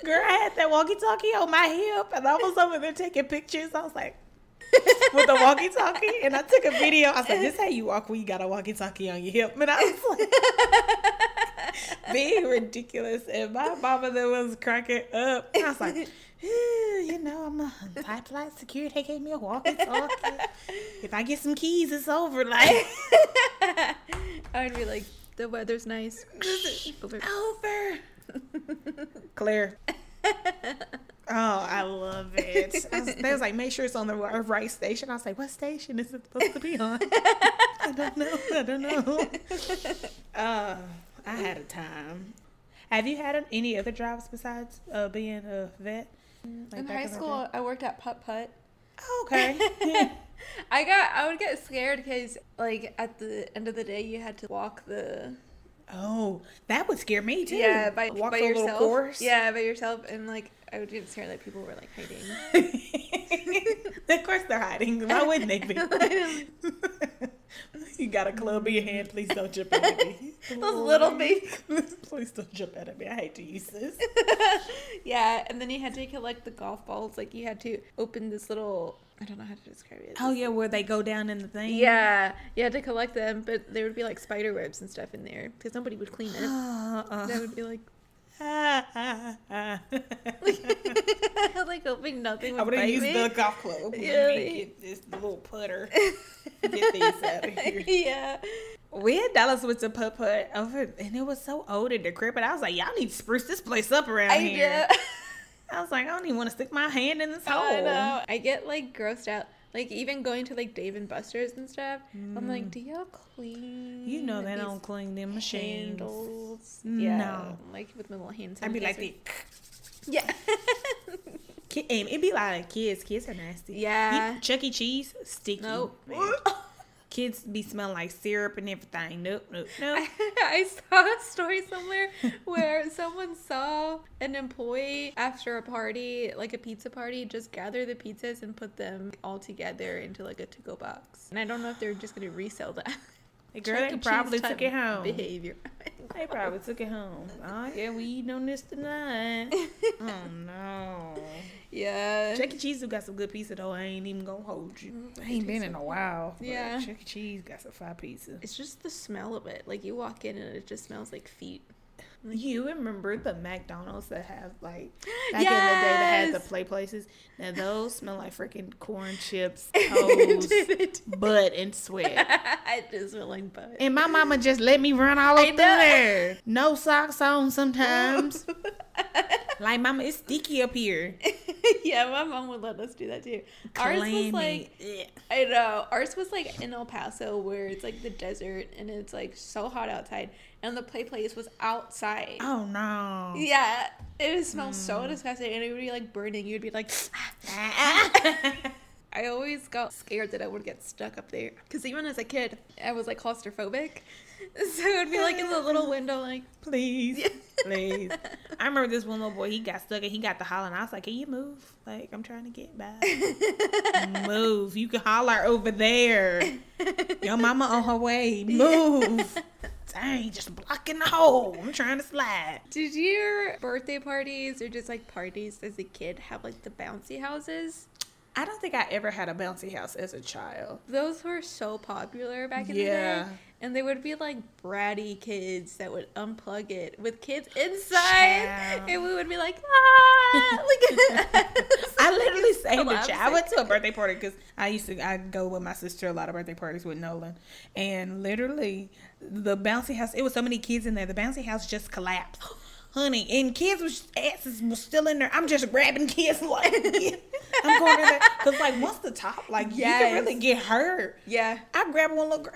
[SPEAKER 1] Girl, I had that walkie-talkie on my hip, and I was over there taking pictures. I was like, with the walkie-talkie, and I took a video. I was like, "This how you walk when you got a walkie-talkie on your hip." And I was like, being ridiculous, and my mama that was cracking up. And I was like, "Eh, you know, I'm a type like security. They gave me a walkie-talkie. If I get some keys, it's over. Like
[SPEAKER 2] I would be like, the weather's nice. Over.
[SPEAKER 1] over. Claire. Oh, I love it. I was, they was like, make sure it's on the right station. I was like, what station is it supposed to be on? I don't know. I don't know. Uh, I had a time. Have you had any other jobs besides uh, being a vet? Like
[SPEAKER 2] In high school. I worked at Putt Putt.
[SPEAKER 1] Oh, okay.
[SPEAKER 2] I got, I would get scared because, like, at the end of the day, you had to walk the
[SPEAKER 1] oh, that would scare me too.
[SPEAKER 2] yeah by,
[SPEAKER 1] Walk
[SPEAKER 2] by yourself.
[SPEAKER 1] course.
[SPEAKER 2] Yeah, by yourself, and like I would get scared that people were like hiding.
[SPEAKER 1] of course they're hiding. Why wouldn't they be? you got a club in your hand. Please don't jump at me.
[SPEAKER 2] Those little baby.
[SPEAKER 1] Please don't jump at me. I hate to use this.
[SPEAKER 2] yeah, and then you had to collect the golf balls. Like you had to open this little. I don't know how to describe it.
[SPEAKER 1] Oh yeah, where they go down in the thing.
[SPEAKER 2] Yeah, you had to collect them, but there would be like spider webs and stuff in there because nobody would clean it.
[SPEAKER 1] Uh, uh,
[SPEAKER 2] That would be like, like hoping nothing would
[SPEAKER 1] I would have
[SPEAKER 2] bite
[SPEAKER 1] used
[SPEAKER 2] me.
[SPEAKER 1] the golf club.
[SPEAKER 2] Yeah.
[SPEAKER 1] Let me get this little putter. Get these out of here.
[SPEAKER 2] yeah.
[SPEAKER 1] We had Dallas with the putt putt over, and it was so old and decrepit. I was like, y'all need to spruce this place up around
[SPEAKER 2] I
[SPEAKER 1] here.
[SPEAKER 2] know.
[SPEAKER 1] I was like, I don't even want to stick my hand in this hole.
[SPEAKER 2] I know. I get like grossed out. Like even going to like Dave and Buster's and stuff. I'm like, do y'all clean?
[SPEAKER 1] Mm. You know they don't clean them machines.
[SPEAKER 2] handles?
[SPEAKER 1] No.
[SPEAKER 2] Like with my little hand
[SPEAKER 1] I'd be like,
[SPEAKER 2] sanitizer. Yeah.
[SPEAKER 1] And it'd be like kids. Kids are nasty.
[SPEAKER 2] Yeah.
[SPEAKER 1] You- Chuck E. Cheese, sticky.
[SPEAKER 2] Nope.
[SPEAKER 1] Kids be smelling like syrup and everything. Nope, nope, nope.
[SPEAKER 2] I saw a story somewhere where someone saw an employee after a party, like a pizza party, just gather the pizzas and put them all together into like a to-go box. And I don't know if they're just gonna resell that.
[SPEAKER 1] The girl they probably took it home.
[SPEAKER 2] Behavior.
[SPEAKER 1] They probably took it home. Oh yeah, we eating on this tonight. oh no.
[SPEAKER 2] yeah.
[SPEAKER 1] Chuck E. Cheese got some good pizza though. I ain't even gonna hold you. Mm, I ain't been in a while.
[SPEAKER 2] Yeah.
[SPEAKER 1] Chuck E. Cheese got some fire pizza.
[SPEAKER 2] It's just the smell of it. Like you walk in and it just smells like feet. Mm-hmm.
[SPEAKER 1] You remember the McDonald's that have like back in the day that had the play places? Now those smell like freaking corn chips, toes, butt, and sweat.
[SPEAKER 2] I just smell like butt.
[SPEAKER 1] And my mama just let me run all up through there. No socks on sometimes. like mama, it's sticky up here.
[SPEAKER 2] yeah, my mom would let us do that too. Ours was like. I know. Ours was like in El Paso where it's like the desert and it's like so hot outside and the play place was outside.
[SPEAKER 1] Oh no.
[SPEAKER 2] Yeah. It would smell
[SPEAKER 1] Mm.
[SPEAKER 2] so disgusting and it would be like burning. You'd be like I always got scared that I would get stuck up there. Because even as a kid, I was like claustrophobic. So it would be like in the little window, like,
[SPEAKER 1] please, please. I remember this one little boy. He got stuck and he got to hollering. I was like, "Can you move? Like, I'm trying to get by. move. You can holler over there. Your mama on her way. Move. Dang, just blocking the hole. I'm trying to slide.
[SPEAKER 2] did your birthday parties or just like parties as a kid have like the bouncy houses?
[SPEAKER 1] I don't think I ever had a bouncy house as a child.
[SPEAKER 2] Those were so popular back in
[SPEAKER 1] Yeah.
[SPEAKER 2] the day. And they would be like bratty kids that would unplug it with kids inside.
[SPEAKER 1] Child.
[SPEAKER 2] And we would be like, ah!
[SPEAKER 1] I literally saved a
[SPEAKER 2] Collapsing.
[SPEAKER 1] child. I went to a birthday party because I used to I go with my sister a lot of birthday parties with Nolan, and literally the bouncy house. It was so many kids in there. The bouncy house just collapsed, honey. And kids was asses was still in there. I'm just grabbing kids like I'm going in there because like once the top like you
[SPEAKER 2] Yes.
[SPEAKER 1] can really get hurt.
[SPEAKER 2] yeah.
[SPEAKER 1] I grabbed one little girl.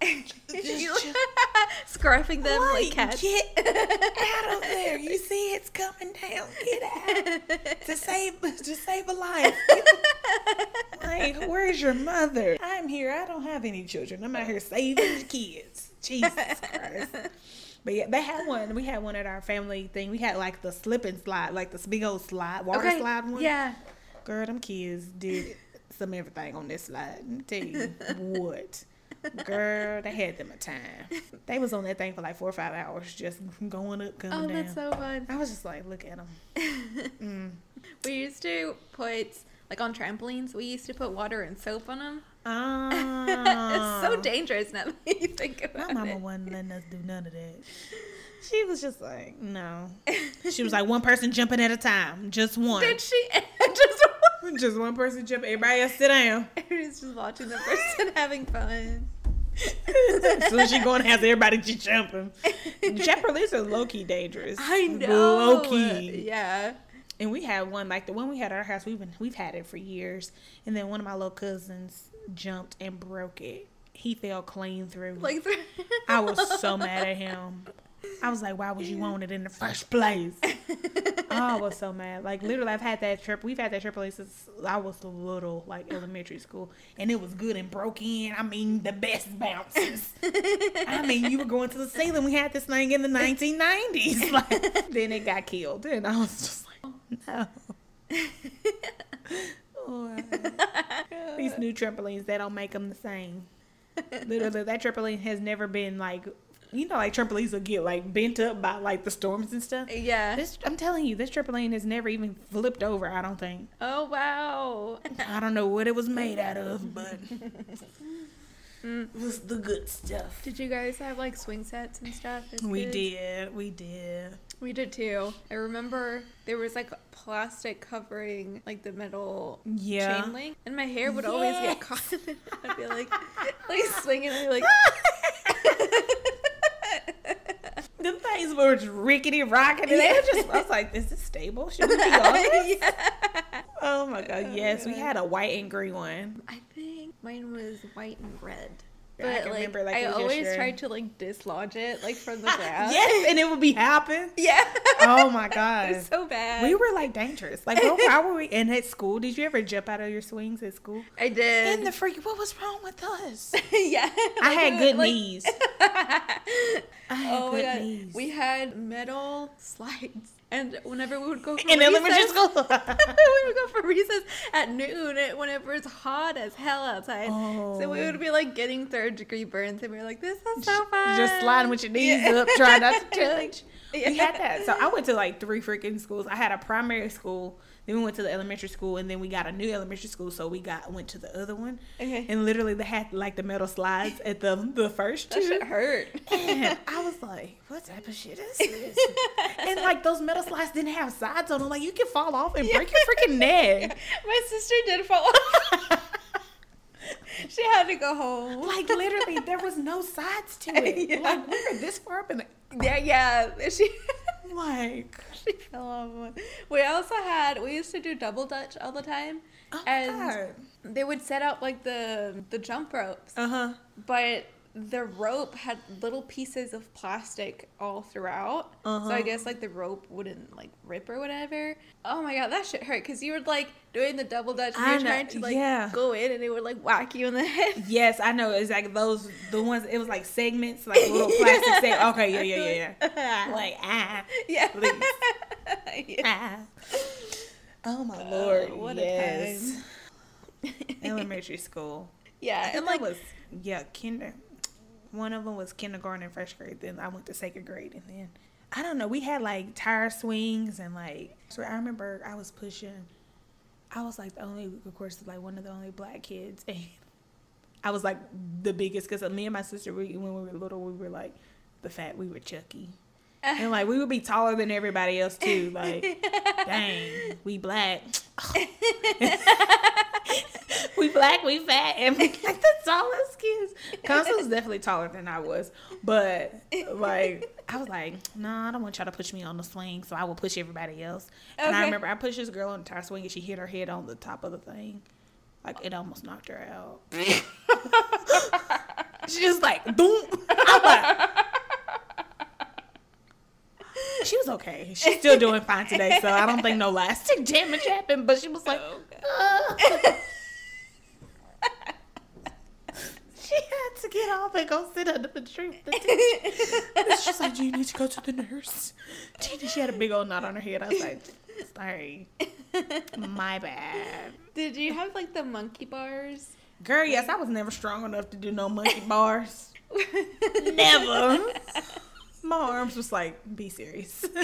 [SPEAKER 2] Scruffing them like
[SPEAKER 1] Like,
[SPEAKER 2] cats.
[SPEAKER 1] get out of there! You see it's coming down. Get out to save to save a life. Like, where's your mother? I'm here. I don't have any children. I'm out here saving the kids. Jesus Christ. But yeah, they had one. We had one at our family thing. We had like the slip and slide, like this big old slide, water
[SPEAKER 2] Okay,
[SPEAKER 1] slide one.
[SPEAKER 2] Yeah.
[SPEAKER 1] Girl, them kids did some everything on this slide. Let me tell you what. Girl, they had them a time. They was on that thing for like four or five hours, just going up, coming
[SPEAKER 2] Oh,
[SPEAKER 1] down.
[SPEAKER 2] that's so fun.
[SPEAKER 1] I was just like, look at them. Mm.
[SPEAKER 2] We used to put like on trampolines. We used to put water and soap on them.
[SPEAKER 1] Ah.
[SPEAKER 2] it's so dangerous now that you think about it.
[SPEAKER 1] My mama
[SPEAKER 2] it.
[SPEAKER 1] wasn't letting us do none of that. She was just like, no. She was like, one person jumping at a time, just one.
[SPEAKER 2] Did she? just
[SPEAKER 1] Just one person jump. Everybody else sit down.
[SPEAKER 2] Everybody's just watching the person having fun.
[SPEAKER 1] so she going to have everybody just jumping. Trampolines are low key dangerous.
[SPEAKER 2] I know.
[SPEAKER 1] Low key.
[SPEAKER 2] Yeah.
[SPEAKER 1] And we had one like the one we had at our house. We've been we've had it for years. And then one of my little cousins jumped and broke it. He fell clean through.
[SPEAKER 2] Like
[SPEAKER 1] I was so mad at him. I was like, why would you want it in the first place? Oh, I was so mad. Like literally, I've had that trip. We've had that triple A since I was little, like elementary school, and it was good and broke in. I mean, the best bounces. I mean, you were going to the ceiling. We had this thing in the 1990s. Like, then it got killed, and I was just like, oh, no. Oh, These new trampolines, they don't make them the same. Literally, that trampoline has never been like, you know, like trampolines will get like bent up by like the storms and stuff.
[SPEAKER 2] yeah.
[SPEAKER 1] This, I'm telling you, this trampoline has never even flipped over. I don't think.
[SPEAKER 2] Oh wow.
[SPEAKER 1] I don't know what it was made out of, but
[SPEAKER 2] Mm.
[SPEAKER 1] it was the good stuff.
[SPEAKER 2] Did you guys have like swing sets and stuff?
[SPEAKER 1] We
[SPEAKER 2] kids?
[SPEAKER 1] did, we did.
[SPEAKER 2] We did too. I remember there was like plastic covering like the metal
[SPEAKER 1] Yeah.
[SPEAKER 2] chain link, and my hair would always get caught in it. I'd be like, like swinging, and I'd be like,
[SPEAKER 1] Them things were just rickety rocking, and they were just. I was like, "Is this stable? Should we be on this?"
[SPEAKER 2] yeah.
[SPEAKER 1] Oh my god, yes, we had a white and green one.
[SPEAKER 2] I think mine was white and red.
[SPEAKER 1] I
[SPEAKER 2] But
[SPEAKER 1] can
[SPEAKER 2] like,
[SPEAKER 1] remember, like,
[SPEAKER 2] I always
[SPEAKER 1] yesterday.
[SPEAKER 2] tried to like dislodge it like from the grass.
[SPEAKER 1] yes, and it would be hopping.
[SPEAKER 2] Yeah.
[SPEAKER 1] Oh my
[SPEAKER 2] It
[SPEAKER 1] god.
[SPEAKER 2] was so bad.
[SPEAKER 1] We were like dangerous. Like, what, why were we in at school? Did you ever jump out of your swings at school?
[SPEAKER 2] I did.
[SPEAKER 1] In the freak, what was wrong with us?
[SPEAKER 2] yeah.
[SPEAKER 1] I
[SPEAKER 2] Like,
[SPEAKER 1] had good
[SPEAKER 2] like-
[SPEAKER 1] knees. I had
[SPEAKER 2] Oh
[SPEAKER 1] good knees.
[SPEAKER 2] We had metal slides. And whenever we would go for
[SPEAKER 1] in elementary
[SPEAKER 2] recess-
[SPEAKER 1] school.
[SPEAKER 2] we would go for recess at noon whenever it's hot as hell outside. So we
[SPEAKER 1] Oh.
[SPEAKER 2] would be like getting third degree burns and we were like, this is so fun.
[SPEAKER 1] Just sliding with your knees
[SPEAKER 2] Yeah.
[SPEAKER 1] up, trying not to touch. We had that. So I went to like three freaking schools. I had a primary school, then we went to the elementary school, and then we got a new elementary school. So we got went to the other one,
[SPEAKER 2] Okay.
[SPEAKER 1] and literally they had like the metal slides at the the first
[SPEAKER 2] That shit hurt.
[SPEAKER 1] And I was like, what type of shit is this? and like those metal slides didn't have sides on them. Like you can fall off and break your freaking neck.
[SPEAKER 2] My sister did fall off. she had to go home.
[SPEAKER 1] Like literally, there was no sides to it.
[SPEAKER 2] Yeah.
[SPEAKER 1] Like we were this far up in the
[SPEAKER 2] yeah, yeah. She
[SPEAKER 1] like.
[SPEAKER 2] she fell off. We also had we used to do double dutch all the time.
[SPEAKER 1] Oh
[SPEAKER 2] and they would set up like the the jump ropes.
[SPEAKER 1] Uh huh.
[SPEAKER 2] but the rope had little pieces of plastic all throughout. So
[SPEAKER 1] Uh-huh.
[SPEAKER 2] I guess like the rope wouldn't like rip or whatever. Oh my god, that shit hurt because you were like doing the double dutch and
[SPEAKER 1] I
[SPEAKER 2] you're
[SPEAKER 1] know,
[SPEAKER 2] trying to like
[SPEAKER 1] yeah.
[SPEAKER 2] go in and it would like whack you in the head.
[SPEAKER 1] Yes, I know. It's like those the ones. It was like segments, like little plastic segments. Okay, yeah, yeah, yeah, yeah. Like ah,
[SPEAKER 2] yeah. yeah.
[SPEAKER 1] ah. Oh my lord!
[SPEAKER 2] what a
[SPEAKER 1] yes. Elementary school.
[SPEAKER 2] Yeah,
[SPEAKER 1] And like was yeah, kinder. One of them was kindergarten and first grade. Then I went to second grade, and then I don't know. We had like tire swings and like. So I remember I was pushing I was like the only, of course, like one of the only black kids, and I was like the biggest because me and my sister, we, when we were little, we were like the fat, we were Chucky, and like we would be taller than everybody else too. Like, dang, we black. we black, we fat, and we like the tallest kids. Constance was definitely taller than I was, but like I was like, nah, I don't want y'all to push me on the swing, so I will push everybody else. And I remember I pushed this girl on the tire swing, and she hit her head on the top of the thing, like it almost knocked her out. she just like boom. I'm like. She was okay. She's still doing fine today, so I don't think no lasting damage happened. But she was like,
[SPEAKER 2] Oh,
[SPEAKER 1] "Uh." she had to get off and go sit under the tree. the teacher. She's like, "Do you need to go to the nurse?" She she had a big old knot on her head. I was like, "Sorry, my bad."
[SPEAKER 2] Did you have like the monkey bars?
[SPEAKER 1] Girl, yes, I was never strong enough to do no monkey bars. Never. My arms was like, "Be serious."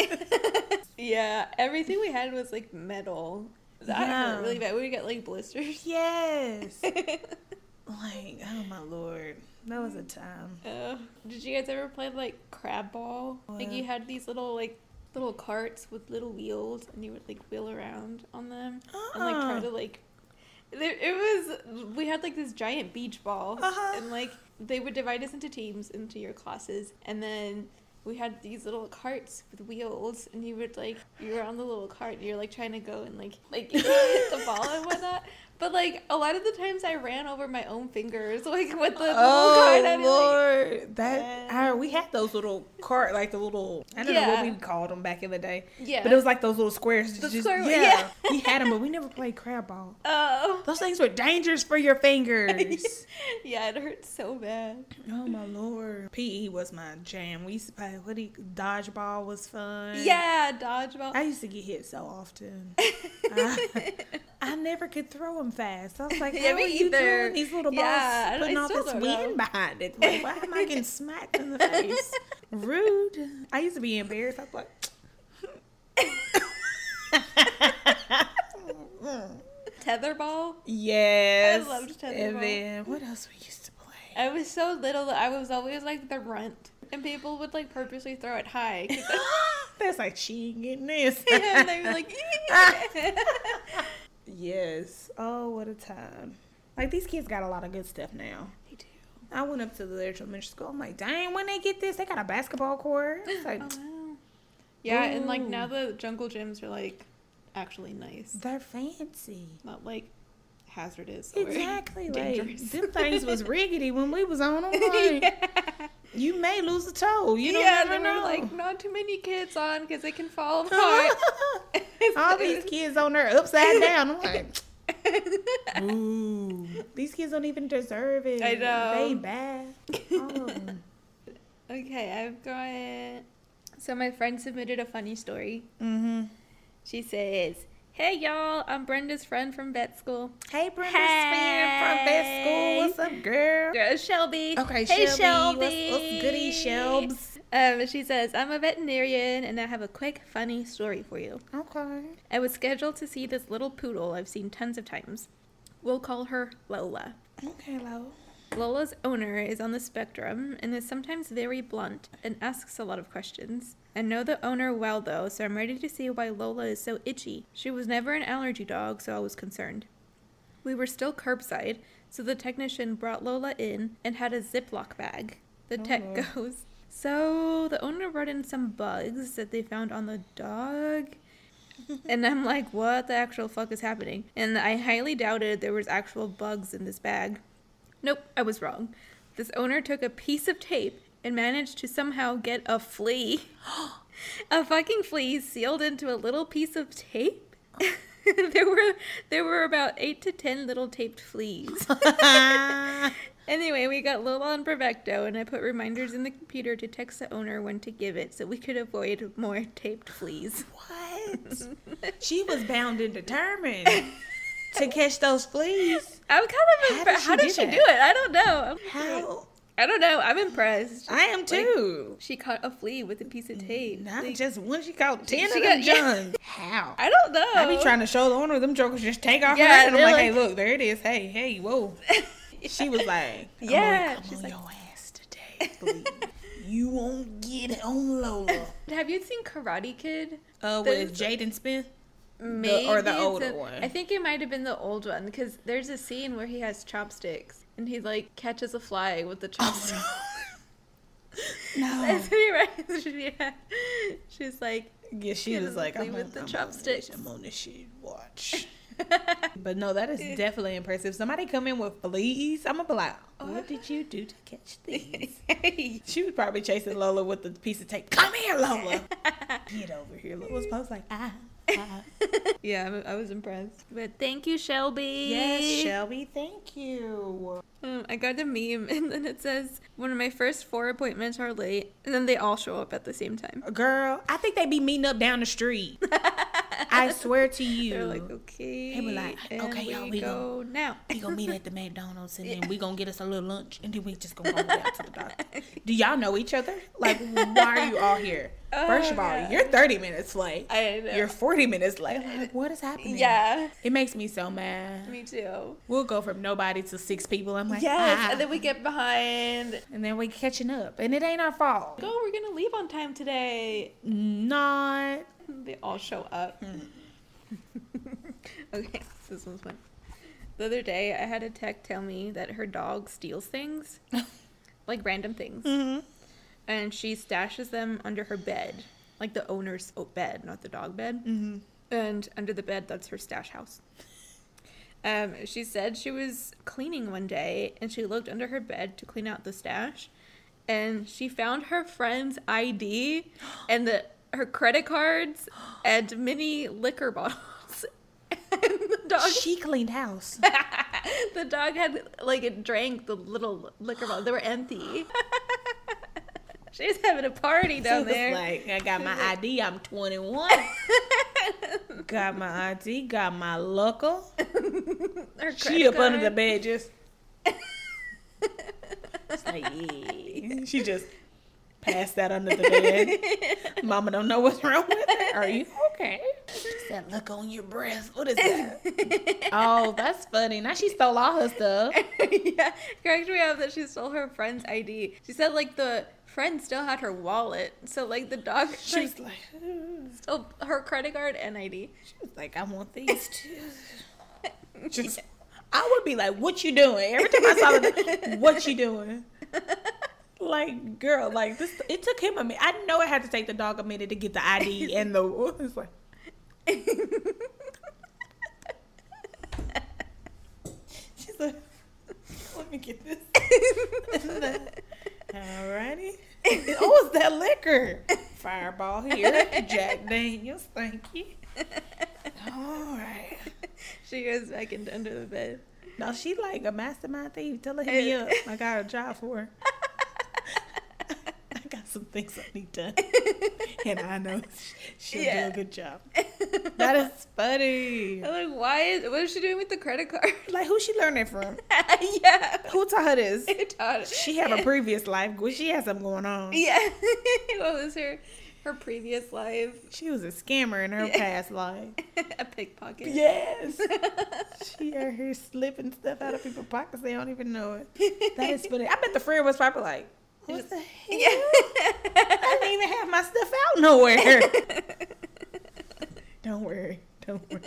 [SPEAKER 2] Yeah, everything we had was like metal. That
[SPEAKER 1] Yeah.
[SPEAKER 2] hurt really bad. We get like blisters.
[SPEAKER 1] yes. Like, oh my lord, that was a time.
[SPEAKER 2] Uh, did you guys ever play like crab ball? Like you had these little like little carts with little wheels, and you would like wheel around on them and like try
[SPEAKER 1] Uh-uh.
[SPEAKER 2] to like. There, it was we had like this giant beach ball,
[SPEAKER 1] Uh-huh.
[SPEAKER 2] and like they would divide us into teams into your classes, and then we had these little carts with wheels, and you would like you were on the little cart, and you're like trying to go and like like hit the ball and whatnot. But like a lot of the times, I ran over my own fingers, like with the oh, little cart. I'd
[SPEAKER 1] Oh
[SPEAKER 2] like,
[SPEAKER 1] lord, that
[SPEAKER 2] Yeah.
[SPEAKER 1] I, we had those little cart, like the little I don't know what we called them back in the day,
[SPEAKER 2] yeah.
[SPEAKER 1] but it was like those little squares.
[SPEAKER 2] The
[SPEAKER 1] just,
[SPEAKER 2] square
[SPEAKER 1] yeah,
[SPEAKER 2] yeah.
[SPEAKER 1] we had them, but we never played crab ball.
[SPEAKER 2] oh.
[SPEAKER 1] Those things were dangerous for your fingers.
[SPEAKER 2] yeah, it hurt so bad.
[SPEAKER 1] oh my lord, PE was my jam. We used to play what do you, dodgeball was fun.
[SPEAKER 2] Yeah, dodgeball.
[SPEAKER 1] I used to get hit so often. I, I never could throw them fast. I was like,
[SPEAKER 2] Yeah,
[SPEAKER 1] how are you
[SPEAKER 2] either.
[SPEAKER 1] doing these little balls
[SPEAKER 2] Yeah,
[SPEAKER 1] putting all this wind behind it? Like, why am I getting smacked in the face? Rude. I used to be embarrassed. I was like,
[SPEAKER 2] Tetherball.
[SPEAKER 1] yes.
[SPEAKER 2] I loved tetherball.
[SPEAKER 1] And then what else we used to play?
[SPEAKER 2] I was so little that I was always like the runt, and people would like purposely throw it high.
[SPEAKER 1] That's like she ain't getting this.
[SPEAKER 2] and they'd be like,
[SPEAKER 1] yes. Oh, what a time. Like these kids got a lot of good stuff now.
[SPEAKER 2] They do.
[SPEAKER 1] I went up to the elementary school. I'm like, dang, when they get this, they got a basketball court. It's like,
[SPEAKER 2] Oh wow. Yeah, and like now the jungle gyms are like actually nice,
[SPEAKER 1] they're fancy.
[SPEAKER 2] not like hazardous.
[SPEAKER 1] Exactly. Like,
[SPEAKER 2] dangerous.
[SPEAKER 1] them things was riggedy when we was on them. Like,
[SPEAKER 2] yeah.
[SPEAKER 1] You may lose a toe. You don't
[SPEAKER 2] yeah,
[SPEAKER 1] never know.
[SPEAKER 2] like not too many kids on because they can fall apart.
[SPEAKER 1] All these kids on there upside down. I'm like, ooh, these kids don't even deserve it.
[SPEAKER 2] I know.
[SPEAKER 1] They bad. Them.
[SPEAKER 2] Okay, I've got. So my friend submitted a funny story.
[SPEAKER 1] Mm-hmm.
[SPEAKER 2] She says, "Hey y'all, I'm Brenda's friend from vet school.
[SPEAKER 1] Hey, Brenda's friend from vet school. What's up, girl?
[SPEAKER 2] Girl, Shelby.
[SPEAKER 1] Okay,
[SPEAKER 2] hey
[SPEAKER 1] Shelby.
[SPEAKER 2] Shelby.
[SPEAKER 1] What's, what's goody, Shelbs?
[SPEAKER 2] Um, she says, I'm a veterinarian and I have a quick, funny story for you.
[SPEAKER 1] Okay.
[SPEAKER 2] I was scheduled to see this little poodle I've seen tons of times. We'll call her Lola.
[SPEAKER 1] Okay, Lo.
[SPEAKER 2] Lola's owner is on the spectrum and is sometimes very blunt and asks a lot of questions. I know the owner well though, so I'm ready to see why Lola is so itchy. She was never an allergy dog, so I was concerned. We were still curbside, so the technician brought Lola in and had a Ziploc bag. The tech
[SPEAKER 1] Oh.
[SPEAKER 2] goes, So the owner brought in some bugs that they found on the dog. and I'm like, what the actual fuck is happening? And I highly doubted there was actual bugs in this bag. Nope, I was wrong. This owner took a piece of tape and managed to somehow get a flea. a fucking flea sealed into a little piece of tape. there were there were about eight to ten little taped fleas. anyway, we got Lola on Bravecto, and I put reminders in the computer to text the owner when to give it, so we could avoid more taped fleas.
[SPEAKER 1] what? she was bound and determined to catch those fleas.
[SPEAKER 2] I'm kind of
[SPEAKER 1] How did she
[SPEAKER 2] how did
[SPEAKER 1] do
[SPEAKER 2] she do it? I don't know.
[SPEAKER 1] How?
[SPEAKER 2] I don't know. I'm impressed.
[SPEAKER 1] I am too.
[SPEAKER 2] She caught a flea with a piece of tape.
[SPEAKER 1] Not
[SPEAKER 2] Like,
[SPEAKER 1] just one. She caught ten
[SPEAKER 2] she
[SPEAKER 1] of them
[SPEAKER 2] got- yeah.
[SPEAKER 1] How?
[SPEAKER 2] I don't know.
[SPEAKER 1] I be trying to show the owner of them jokers just take off
[SPEAKER 2] Yeah,
[SPEAKER 1] her. And I'm
[SPEAKER 2] they're
[SPEAKER 1] like, hey, look, there it is. Hey, hey, whoa. She was like,
[SPEAKER 2] Yeah,
[SPEAKER 1] I'm
[SPEAKER 2] she's
[SPEAKER 1] on
[SPEAKER 2] like-
[SPEAKER 1] your ass today. you won't get it on Lola.
[SPEAKER 2] Have you seen Karate Kid?
[SPEAKER 1] Uh, with Jaden Smith.
[SPEAKER 2] Maybe
[SPEAKER 1] or the older
[SPEAKER 2] a-
[SPEAKER 1] one?
[SPEAKER 2] I think it might have been the old one because there's a scene where he has chopsticks and he like catches a fly with the chopsticks.
[SPEAKER 1] no.
[SPEAKER 2] That's what he writes. yeah. She's like,
[SPEAKER 1] Yeah, she was like, I'm,
[SPEAKER 2] with
[SPEAKER 1] on,
[SPEAKER 2] the
[SPEAKER 1] I'm
[SPEAKER 2] chopsticks.
[SPEAKER 1] On this, I'm on this shit. Watch. But no, that is definitely impressive. Somebody come in with fleas, I'm gonna be like, "What did you do to catch these?" she was probably chasing Lola with the piece of tape. Come here, Lola. Get over here. Lola's supposed like, ah.
[SPEAKER 2] yeah, I'm- was impressed. But thank you, Shelby.
[SPEAKER 1] Yes, Shelby, thank you.
[SPEAKER 2] Um, I got a meme and then it says, one of my first four appointments are late, and then they all show up at the same time.
[SPEAKER 1] Girl, I think they'd be meeting up down the street. I swear to you.
[SPEAKER 2] They're like, okay.
[SPEAKER 1] They were like, okay,
[SPEAKER 2] we
[SPEAKER 1] y'all, we
[SPEAKER 2] go now.
[SPEAKER 1] we gonna meet at the McDonald's and then we gonna get us a little lunch and then we just gonna go down to the doctor. Do y'all know each other? Like, why are you all here? First of
[SPEAKER 2] Oh,
[SPEAKER 1] all,
[SPEAKER 2] yeah.
[SPEAKER 1] you're 30 minutes late.
[SPEAKER 2] I know.
[SPEAKER 1] You're 40 minutes late. Like, what is happening?
[SPEAKER 2] yeah,
[SPEAKER 1] It makes me so mad.
[SPEAKER 2] me too.
[SPEAKER 1] We'll go from nobody to six people. I'm like,
[SPEAKER 2] Yes,
[SPEAKER 1] ah.
[SPEAKER 2] and then we get behind.
[SPEAKER 1] and then we catching up, and it ain't our fault.
[SPEAKER 2] Go, we're gonna leave on time today.
[SPEAKER 1] Not.
[SPEAKER 2] They all show up.
[SPEAKER 1] Hmm.
[SPEAKER 2] okay, this one's fun. The other day, I had a tech tell me that her dog steals things, like random things,
[SPEAKER 1] Mhm.
[SPEAKER 2] And she stashes them under her bed, like the owner's bed, not the dog bed.
[SPEAKER 1] Mhm.
[SPEAKER 2] And under the bed, that's her stash house. Um, she said she was cleaning one day and she looked under her bed to clean out the stash, and she found her friend's ID and the her credit cards and mini liquor bottles. and the dog,
[SPEAKER 1] She cleaned house.
[SPEAKER 2] the dog had like it drank the little liquor bottles. They were empty. she was having a party down there.
[SPEAKER 1] like, I got my ID. I'm 21. got my ID. Got my local. She up under the bed just. Like, yeah. She just passed that under the bed. Mama don't know what's wrong with her. Are you okay? She said, look on your breast. What is that? oh, that's funny. Now she stole all her stuff.
[SPEAKER 2] yeah, correct me up that she stole her friend's ID. She said like the friend still had her wallet, so like the dog
[SPEAKER 1] She
[SPEAKER 2] like,
[SPEAKER 1] was like, "Ugh."
[SPEAKER 2] stole her credit card and ID.
[SPEAKER 1] she was like, I want these too. Just, I would be like, "What you doing?" Every time I saw the, "What you doing?" Like, girl, like this. It took him a minute. I know it had to take the dog a minute to get the ID and the. It's like, she's like, "Let me get this." Alrighty. Oh, it's that liquor. Fireball here. Jack Daniels. Thank you. All right.
[SPEAKER 2] she goes back into under the bed.
[SPEAKER 1] No, she like a mastermind thief. Tell her hit me up. I got a job for her. Some things I need done, and I know she'll
[SPEAKER 2] Yeah.
[SPEAKER 1] do a good job. That is funny.
[SPEAKER 2] I'm like, why is what is she doing with the credit card?
[SPEAKER 1] Like who she learned that from?
[SPEAKER 2] yeah,
[SPEAKER 1] Who taught her this?
[SPEAKER 2] Taught her.
[SPEAKER 1] She have a previous life. She had something going on.
[SPEAKER 2] Yeah, what was her her previous life?
[SPEAKER 1] She was a scammer in her
[SPEAKER 2] Yeah.
[SPEAKER 1] past life.
[SPEAKER 2] a pickpocket.
[SPEAKER 1] Yes. she out here slipping stuff out of people's pockets. They don't even know it. That is funny. I bet the friend was probably like, what the hell?
[SPEAKER 2] Yeah.
[SPEAKER 1] I didn't even have my stuff out nowhere. don't worry. Don't worry.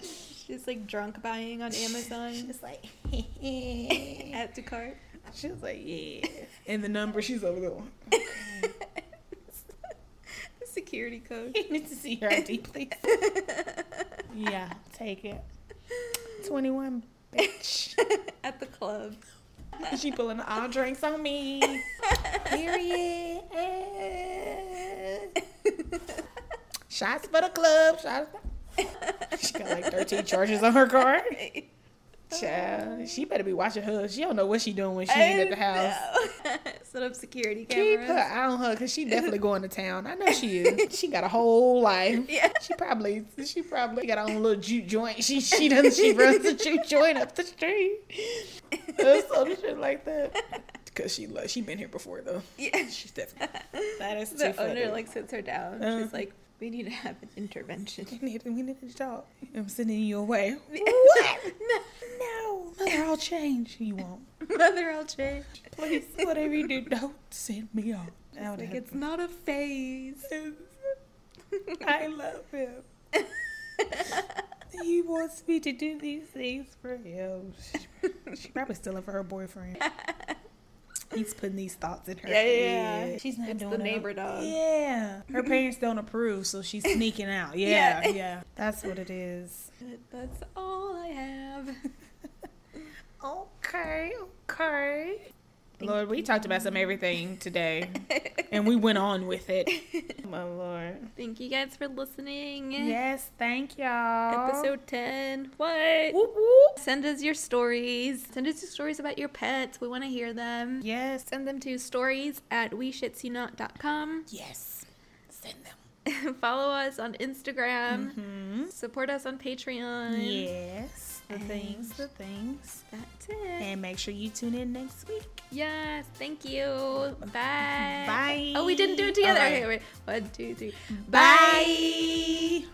[SPEAKER 2] She's like drunk buying on Amazon.
[SPEAKER 1] She's like,
[SPEAKER 2] Add to cart.
[SPEAKER 1] she was like, yeah. And the number, she's over there. Okay.
[SPEAKER 2] The security code.
[SPEAKER 1] You need to see her ID, please. Yeah, take it. 21, bitch.
[SPEAKER 2] At the club.
[SPEAKER 1] She pulling all drinks on me. Period. Shots for the club. Shots. For... She got like 13 charges on her card. Child, she better be watching her. She don't know what she doing when she ain't at the oh, house.
[SPEAKER 2] Set up security cameras.
[SPEAKER 1] Keep her eye on her because she definitely going to town. I know she is. She got a whole life.
[SPEAKER 2] Yeah.
[SPEAKER 1] She probably she probably got her own little juke joint. She she doesn't she runs a juke joint up the street. Or some shit like that. Cause she lo- she been here before though.
[SPEAKER 2] Yeah.
[SPEAKER 1] She's definitely that is too
[SPEAKER 2] The
[SPEAKER 1] funny.
[SPEAKER 2] owner like sits her down.
[SPEAKER 1] Uh.
[SPEAKER 2] She's like, "We need to have an intervention."
[SPEAKER 1] we need, we need to talk. I'm sending you away. what? No, mother, I'll change. You won't.
[SPEAKER 2] Mother, I'll change.
[SPEAKER 1] Please, whatever you do, don't send me off.
[SPEAKER 2] Like
[SPEAKER 1] have
[SPEAKER 2] it's not a phase.
[SPEAKER 1] I love him. He wants me to do these things for him. She probably stealing for her boyfriend. He's putting these thoughts in her
[SPEAKER 2] Yeah, yeah,
[SPEAKER 1] head.
[SPEAKER 2] yeah.
[SPEAKER 1] She's not
[SPEAKER 2] It's the
[SPEAKER 1] doing it.
[SPEAKER 2] neighbor dog.
[SPEAKER 1] Yeah. Her parents don't approve, so she's sneaking out. Yeah, yeah. That's what it is.
[SPEAKER 2] That's all I have.
[SPEAKER 1] Okay, okay. Lord, we talked about some everything today, and we went on with it. My Lord.
[SPEAKER 2] Thank you guys for listening.
[SPEAKER 1] Yes, thank y'all.
[SPEAKER 2] Episode 10. What?
[SPEAKER 1] Whoop, whoop.
[SPEAKER 2] Send us your stories. Send us your stories about your pets. We want to hear them.
[SPEAKER 1] Yes.
[SPEAKER 2] Send them to stories at weshitsyouNot.com.
[SPEAKER 1] Yes. Send them.
[SPEAKER 2] Follow us on Instagram.
[SPEAKER 1] hmm
[SPEAKER 2] Support us on Patreon.
[SPEAKER 1] Yes. The
[SPEAKER 2] And-
[SPEAKER 1] things, the things.
[SPEAKER 2] That's it.
[SPEAKER 1] And make sure you tune in next week.
[SPEAKER 2] Yes. Thank you. Bye.
[SPEAKER 1] Bye.
[SPEAKER 2] Oh, we didn't do it together.
[SPEAKER 1] Right.
[SPEAKER 2] Okay, wait. One, two, three.
[SPEAKER 1] Bye.